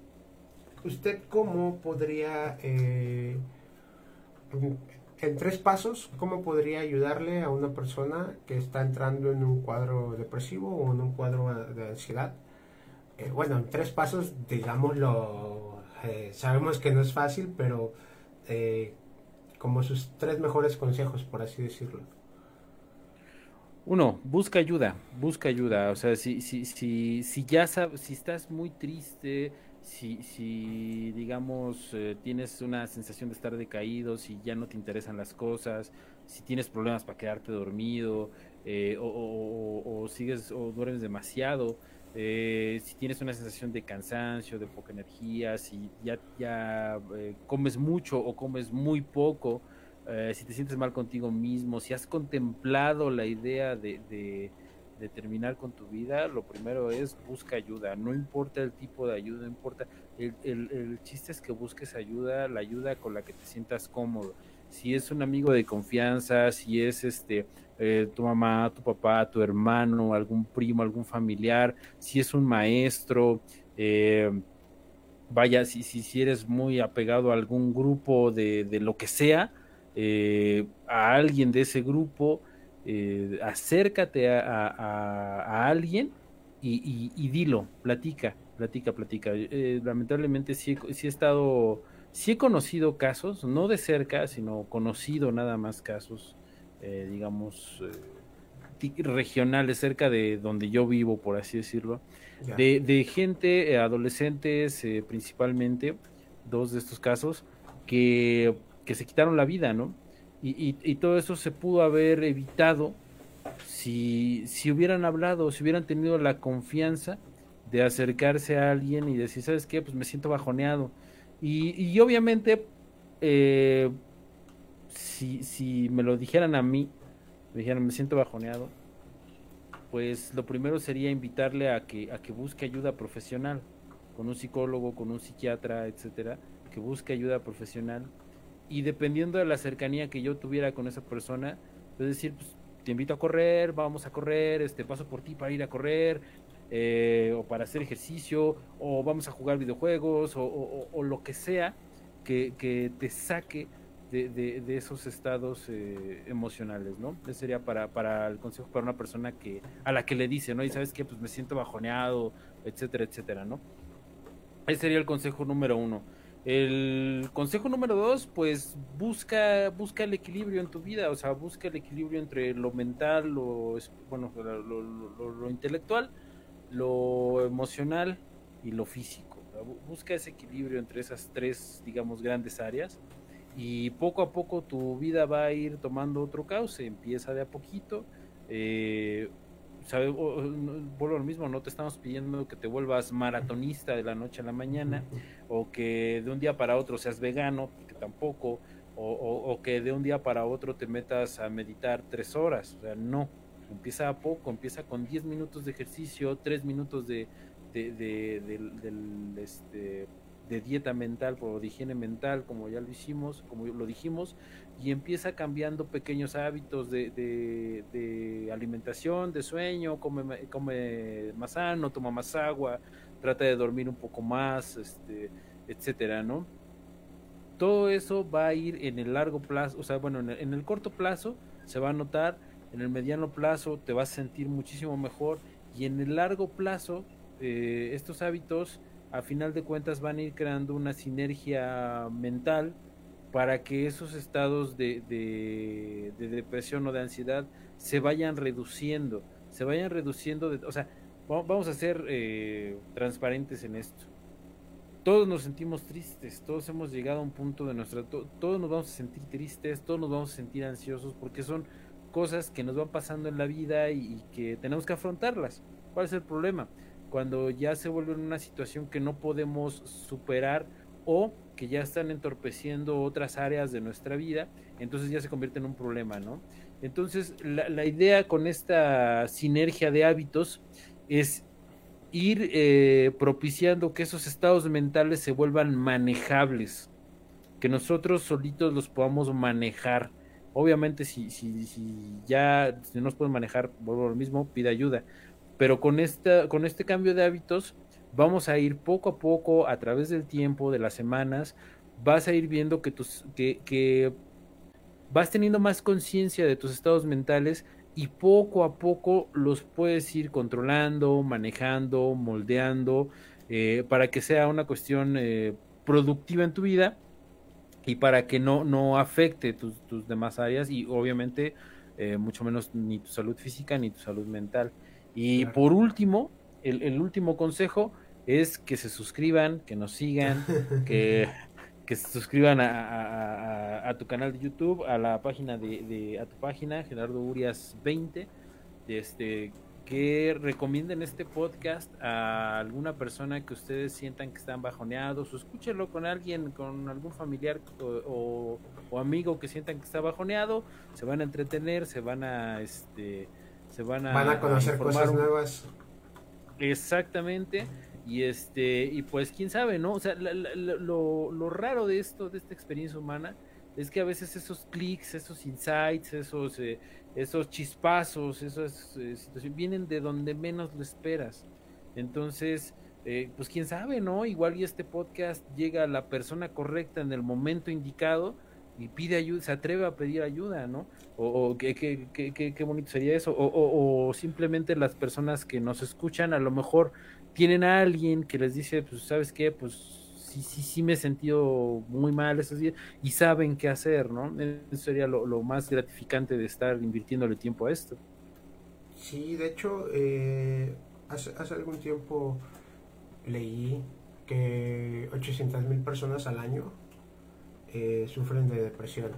[SPEAKER 1] ¿usted cómo podría en tres pasos, ¿cómo podría ayudarle a una persona que está entrando en un cuadro depresivo o en un cuadro de ansiedad? Eh, bueno, en tres pasos, digámoslo, eh, sabemos que no es fácil, pero eh, como sus tres mejores consejos, por así decirlo.
[SPEAKER 2] Uno, busca ayuda, busca ayuda. O sea, si, si, si, si ya sabes, si estás muy triste, si, si digamos, eh, tienes una sensación de estar decaído, si ya no te interesan las cosas, si tienes problemas para quedarte dormido, eh, o, sigues o duermes demasiado, eh, si tienes una sensación de cansancio, de poca energía, si ya, ya eh, comes mucho o comes muy poco, si te sientes mal contigo mismo, si has contemplado la idea de, de, terminar con tu vida, lo primero es busca ayuda, no importa el tipo de ayuda, importa, el, el, el chiste es que busques ayuda, la ayuda con la que te sientas cómodo. Si es un amigo de confianza, si es este eh, tu mamá, tu papá, tu hermano, algún primo, algún familiar, si es un maestro, eh, vaya, si, si, si, eres muy apegado a algún grupo de, de lo que sea, eh, a alguien de ese grupo, acércate a, a, alguien y, y, dilo, platica, platica, platica. lamentablemente sí, sí he estado Sí he conocido casos, no de cerca, sino conocido nada más casos, eh, digamos, eh, regionales, cerca de donde yo vivo, por así decirlo, de, gente, eh, adolescentes principalmente, dos de estos casos, que, se quitaron la vida, ¿no? Y, y, todo eso se pudo haber evitado si, si hubieran hablado, si hubieran tenido la confianza de acercarse a alguien y decir, ¿sabes qué? Pues me siento bajoneado y, obviamente, eh, si, si me lo dijeran a mí, me dijeran, me siento bajoneado, pues lo primero sería invitarle a que, a que busque ayuda profesional, con un psicólogo, con un psiquiatra, etcétera, que busque ayuda profesional. Y dependiendo de la cercanía que yo tuviera con esa persona, es decir, pues, te invito a correr, vamos a correr, este paso por ti para ir a correr, eh, o para hacer ejercicio, o vamos a jugar videojuegos, o, lo que sea que, te saque de, esos estados eh, emocionales, ¿no? Ese sería para, para el consejo para una persona que a la que le dice, ¿no? Y sabes qué, pues me siento bajoneado, etcétera, etcétera, ¿no? Ese sería el consejo número uno. El consejo número dos, pues busca, busca el equilibrio en tu vida, o sea, busca el equilibrio entre lo mental, lo, bueno, lo intelectual lo emocional y lo físico. Busca ese equilibrio entre esas tres, digamos, grandes áreas y poco a poco tu vida va a ir tomando otro cauce, empieza de a poquito. Eh, ¿sabe? vuelvo lo mismo, no te estamos pidiendo que te vuelvas maratonista de la noche a la mañana o que de un día para otro seas vegano, que tampoco, o, o que de un día para otro te metas a meditar tres horas, o sea, no, Empieza a poco, empieza con 10 minutos de ejercicio, 3 minutos de, de, este, de dieta mental de higiene mental, como ya lo hicimos, como lo dijimos, y empieza cambiando pequeños hábitos de, alimentación, de sueño, come, come más sano, toma más agua, trata de dormir un poco más, este, etcétera, ¿no? Todo eso va a ir en el largo plazo, o sea, bueno, en el, en el corto plazo se va a notar en el mediano plazo te vas a sentir muchísimo mejor y en el largo plazo eh, estos hábitos a final de cuentas van a ir creando una sinergia mental para que esos estados de, de, depresión o de ansiedad se vayan reduciendo, se vayan reduciendo, de, o sea, vamos a ser eh, transparentes en esto. Todos nos sentimos tristes, todos hemos llegado a un punto de nuestra, todos nos vamos a sentir tristes, todos nos vamos a sentir ansiosos porque son cosas que nos van pasando en la vida y, que tenemos que afrontarlas. ¿Cuál es el problema? Cuando ya se vuelve una situación que no podemos superar o que ya están entorpeciendo otras áreas de nuestra vida, entonces ya se convierte en un problema, ¿no? Entonces, la, idea con esta sinergia de hábitos es ir eh, propiciando que esos estados mentales se vuelvan manejables, que nosotros solitos los podamos manejar Obviamente, si, si, si ya no nos pueden manejar, vuelvo a lo mismo, pide ayuda. Pero con, esta, con este cambio de hábitos, vamos a ir poco a poco, a través del tiempo, de las semanas, vas a ir viendo que, tus, que, que vas teniendo más conciencia de tus estados mentales y poco a poco los puedes ir controlando, manejando, moldeando, eh, para que sea una cuestión eh, productiva en tu vida y para que no, no afecte tus, tus demás áreas y obviamente eh, mucho menos ni tu salud física ni tu salud mental. Y por último, el, el, último consejo es que se suscriban, que nos sigan, que, que se suscriban a, a, tu canal de YouTube, a la página de, de, a tu página, Gerardo Urias 20, este, que recomienden este podcast a alguna persona que ustedes sientan que están bajoneados o escúchenlo con alguien, con algún familiar o, amigo que sientan que está bajoneado, se van a entretener, se van a este se van a,
[SPEAKER 1] van a conocer cosas nuevas.
[SPEAKER 2] Exactamente. Y este, y pues quién sabe, ¿no? O sea, lo, lo raro de esto, de esta experiencia humana, es que a veces esos clics, esos insights, esos, eh, esos chispazos, esas eh, situaciones vienen de donde menos lo esperas. Entonces, eh, pues quién sabe, ¿no? Igual y este podcast llega a la persona correcta en el momento indicado y pide ayuda, se atreve a pedir ayuda, ¿no? O, qué, qué, qué, qué, bonito sería eso. O, o, o, simplemente las personas que nos escuchan a lo mejor tienen a alguien que les dice, pues, ¿sabes qué? Pues sí, sí, sí me he sentido muy mal esos días y saben qué hacer, ¿no? Eso sería lo, más gratificante de estar invirtiéndole tiempo a esto.
[SPEAKER 1] Sí, de hecho, eh, hace, hace algún tiempo leí que 800 mil personas al año eh, sufren de depresión.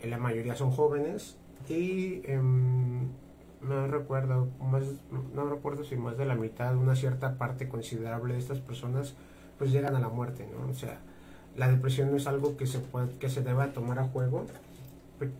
[SPEAKER 1] En la mayoría son jóvenes y em, no recuerdo más, no recuerdo si más de la mitad, una cierta parte considerable de estas personas pues llegan a la muerte, ¿no? O sea, la depresión no es algo que se puede, que se deba tomar a juego,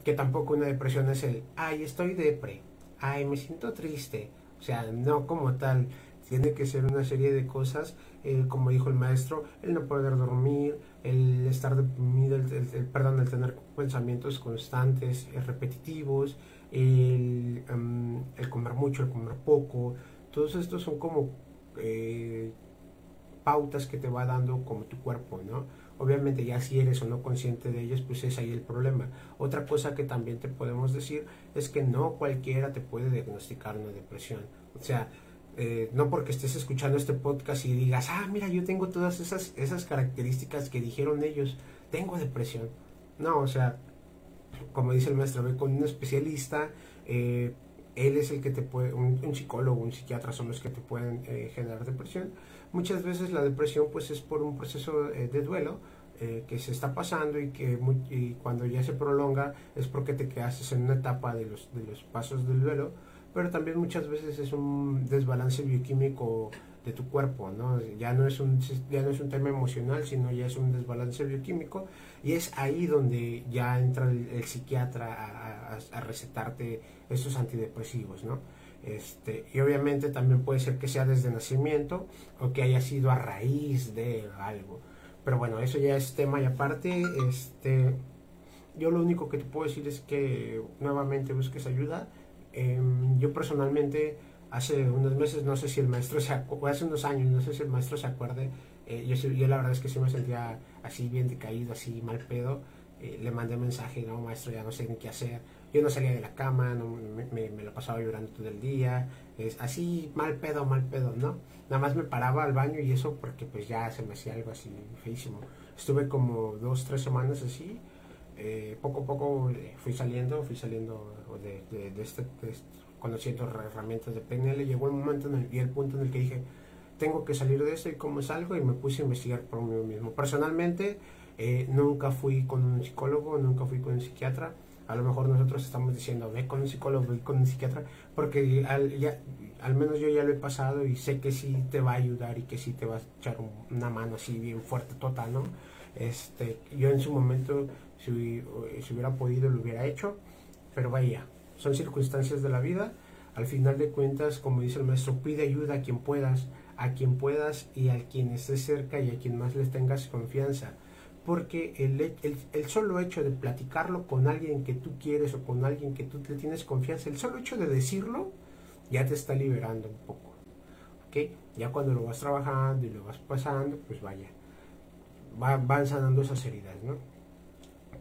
[SPEAKER 1] que tampoco una depresión es el, ay, estoy depre, ay, me siento triste, o sea, no como tal, tiene que ser una serie de cosas, eh, como dijo el maestro, el no poder dormir, el estar deprimido, el, perdón, el tener pensamientos constantes, eh, repetitivos, el, em, el, comer mucho, el comer poco, todos estos son como eh, pautas que te va dando como tu cuerpo, ¿no? Obviamente ya si eres o no consciente de ellas, pues es ahí el problema. Otra cosa que también te podemos decir es que no cualquiera te puede diagnosticar una depresión. O sea, eh, no porque estés escuchando este podcast y digas, ah, mira, yo tengo todas esas, esas características que dijeron ellos, tengo depresión. No, o sea, como dice el maestro, ve con un especialista, eh, él es el que te puede, un, psicólogo, un psiquiatra son los que te pueden eh, generar depresión Muchas veces la depresión pues es por un proceso eh, de duelo eh, que se está pasando y que cuando ya se prolonga es porque te quedas en una etapa de los, de los pasos del duelo, pero también muchas veces es un desbalance bioquímico de tu cuerpo, ¿no? Ya no es un, ya no es un tema emocional, sino ya es un desbalance bioquímico y es ahí donde ya entra el, psiquiatra a, a, a recetarte estos antidepresivos, ¿no? Este, y obviamente también puede ser que sea desde nacimiento o que haya sido a raíz de algo. Pero bueno, eso ya es tema y aparte. Este, yo lo único que te puedo decir es que nuevamente busques ayuda. Em, yo personalmente hace unos meses, no sé si el maestro se acuerda, hace unos años, no sé si el maestro se acuerde, eh, yo, yo, la verdad es que sí me sentía así bien decaído, así mal pedo. Eh, le mandé mensaje, no maestro, ya no sé ni qué hacer yo no salía de la cama, no, me, me, lo pasaba llorando todo el día, es así mal pedo, mal pedo, ¿no? Nada más me paraba al baño y eso porque pues ya se me hacía algo así feísimo. Estuve como dos, tres semanas así, eh, poco a poco eh, fui saliendo, fui saliendo de, de, este, conociendo herramientas de PNL, llegó el momento en el, y el punto en el que dije, tengo que salir de esto y cómo salgo y me puse a investigar por mí mismo. Personalmente, eh, nunca fui con un psicólogo, nunca fui con un psiquiatra, a lo mejor nosotros estamos diciendo, ve con un psicólogo, ve con un psiquiatra, porque al, ya, al menos yo ya lo he pasado y sé que sí te va a ayudar y que sí te va a echar una mano así bien fuerte, total, ¿no? Este, yo en su momento, si, si hubiera podido, lo hubiera hecho, pero vaya, son circunstancias de la vida. Al final de cuentas, como dice el maestro, pide ayuda a quien puedas, a quien puedas y a quien estés cerca y a quien más les tengas confianza porque el, el, solo hecho de platicarlo con alguien que tú quieres o con alguien que tú le tienes confianza, el solo hecho de decirlo, ya te está liberando un poco. ¿Ok? Ya cuando lo vas trabajando y lo vas pasando, pues vaya, van sanando esas heridas, ¿no?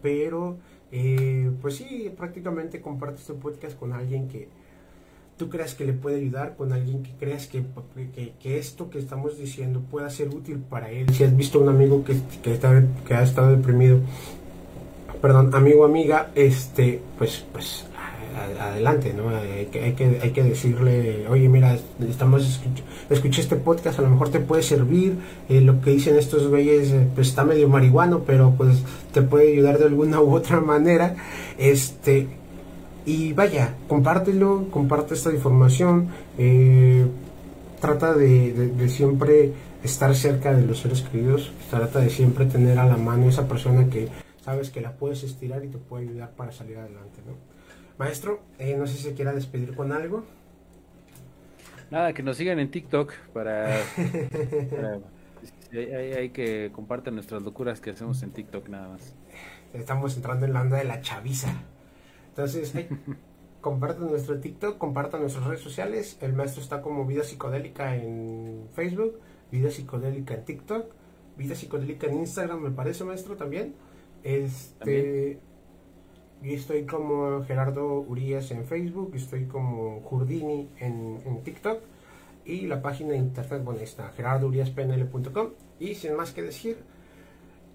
[SPEAKER 1] Pero, eh, pues sí, prácticamente compartes este podcast con alguien que, tú creas que le puede ayudar con alguien que creas que, que, esto que estamos diciendo pueda ser útil para él. Si has visto un amigo que, que, está, que ha estado deprimido, perdón, amigo amiga, este, pues, pues adelante, ¿no? Hay que, hay que, hay que decirle, oye, mira, estamos escuché este podcast, a lo mejor te puede servir, eh, lo que dicen estos güeyes, eh, pues está medio marihuano, pero pues te puede ayudar de alguna u otra manera, este, Y vaya, compártelo, comparte esta información, eh, trata de, siempre estar cerca de los seres queridos, trata de siempre tener a la mano esa persona que sabes que la puedes estirar y te puede ayudar para salir adelante. ¿no? Maestro, eh, no sé si se quiera despedir con algo.
[SPEAKER 2] Nada, que nos sigan en TikTok para... hay, que compartir nuestras locuras que hacemos en TikTok nada más.
[SPEAKER 1] Estamos entrando en la onda de la chaviza. Entonces, compartan nuestro TikTok, compartan nuestras redes sociales. El maestro está como Vida Psicodélica en Facebook, Vida Psicodélica en TikTok, Vida Psicodélica en Instagram, me parece, maestro, también. Este. Yo estoy como Gerardo Urias en Facebook, estoy como Jurdini en, en TikTok y la página de internet, bueno, está gerardouriaspnl.com. Y sin más que decir,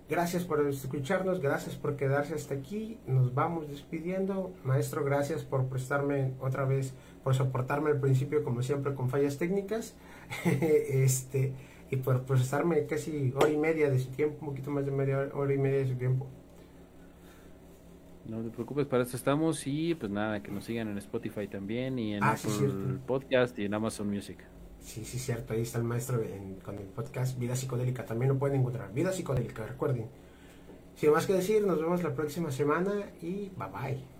[SPEAKER 1] Gracias por escucharnos, gracias por quedarse hasta aquí. Nos vamos despidiendo. Maestro, gracias por prestarme otra vez, por soportarme al principio, como siempre, con fallas técnicas. este, y por procesarme casi hora y media de su tiempo, un poquito más de media hora y media de su tiempo.
[SPEAKER 2] No te preocupes, para eso estamos. Y pues nada, que nos sigan en Spotify también, y en ah, Apple Podcast y en Amazon Music.
[SPEAKER 1] Sí, sí, cierto. Ahí está el maestro con el podcast Vida Psicodélica. También lo pueden encontrar. Vida Psicodélica, recuerden. Sin más que decir, nos vemos la próxima semana y bye bye.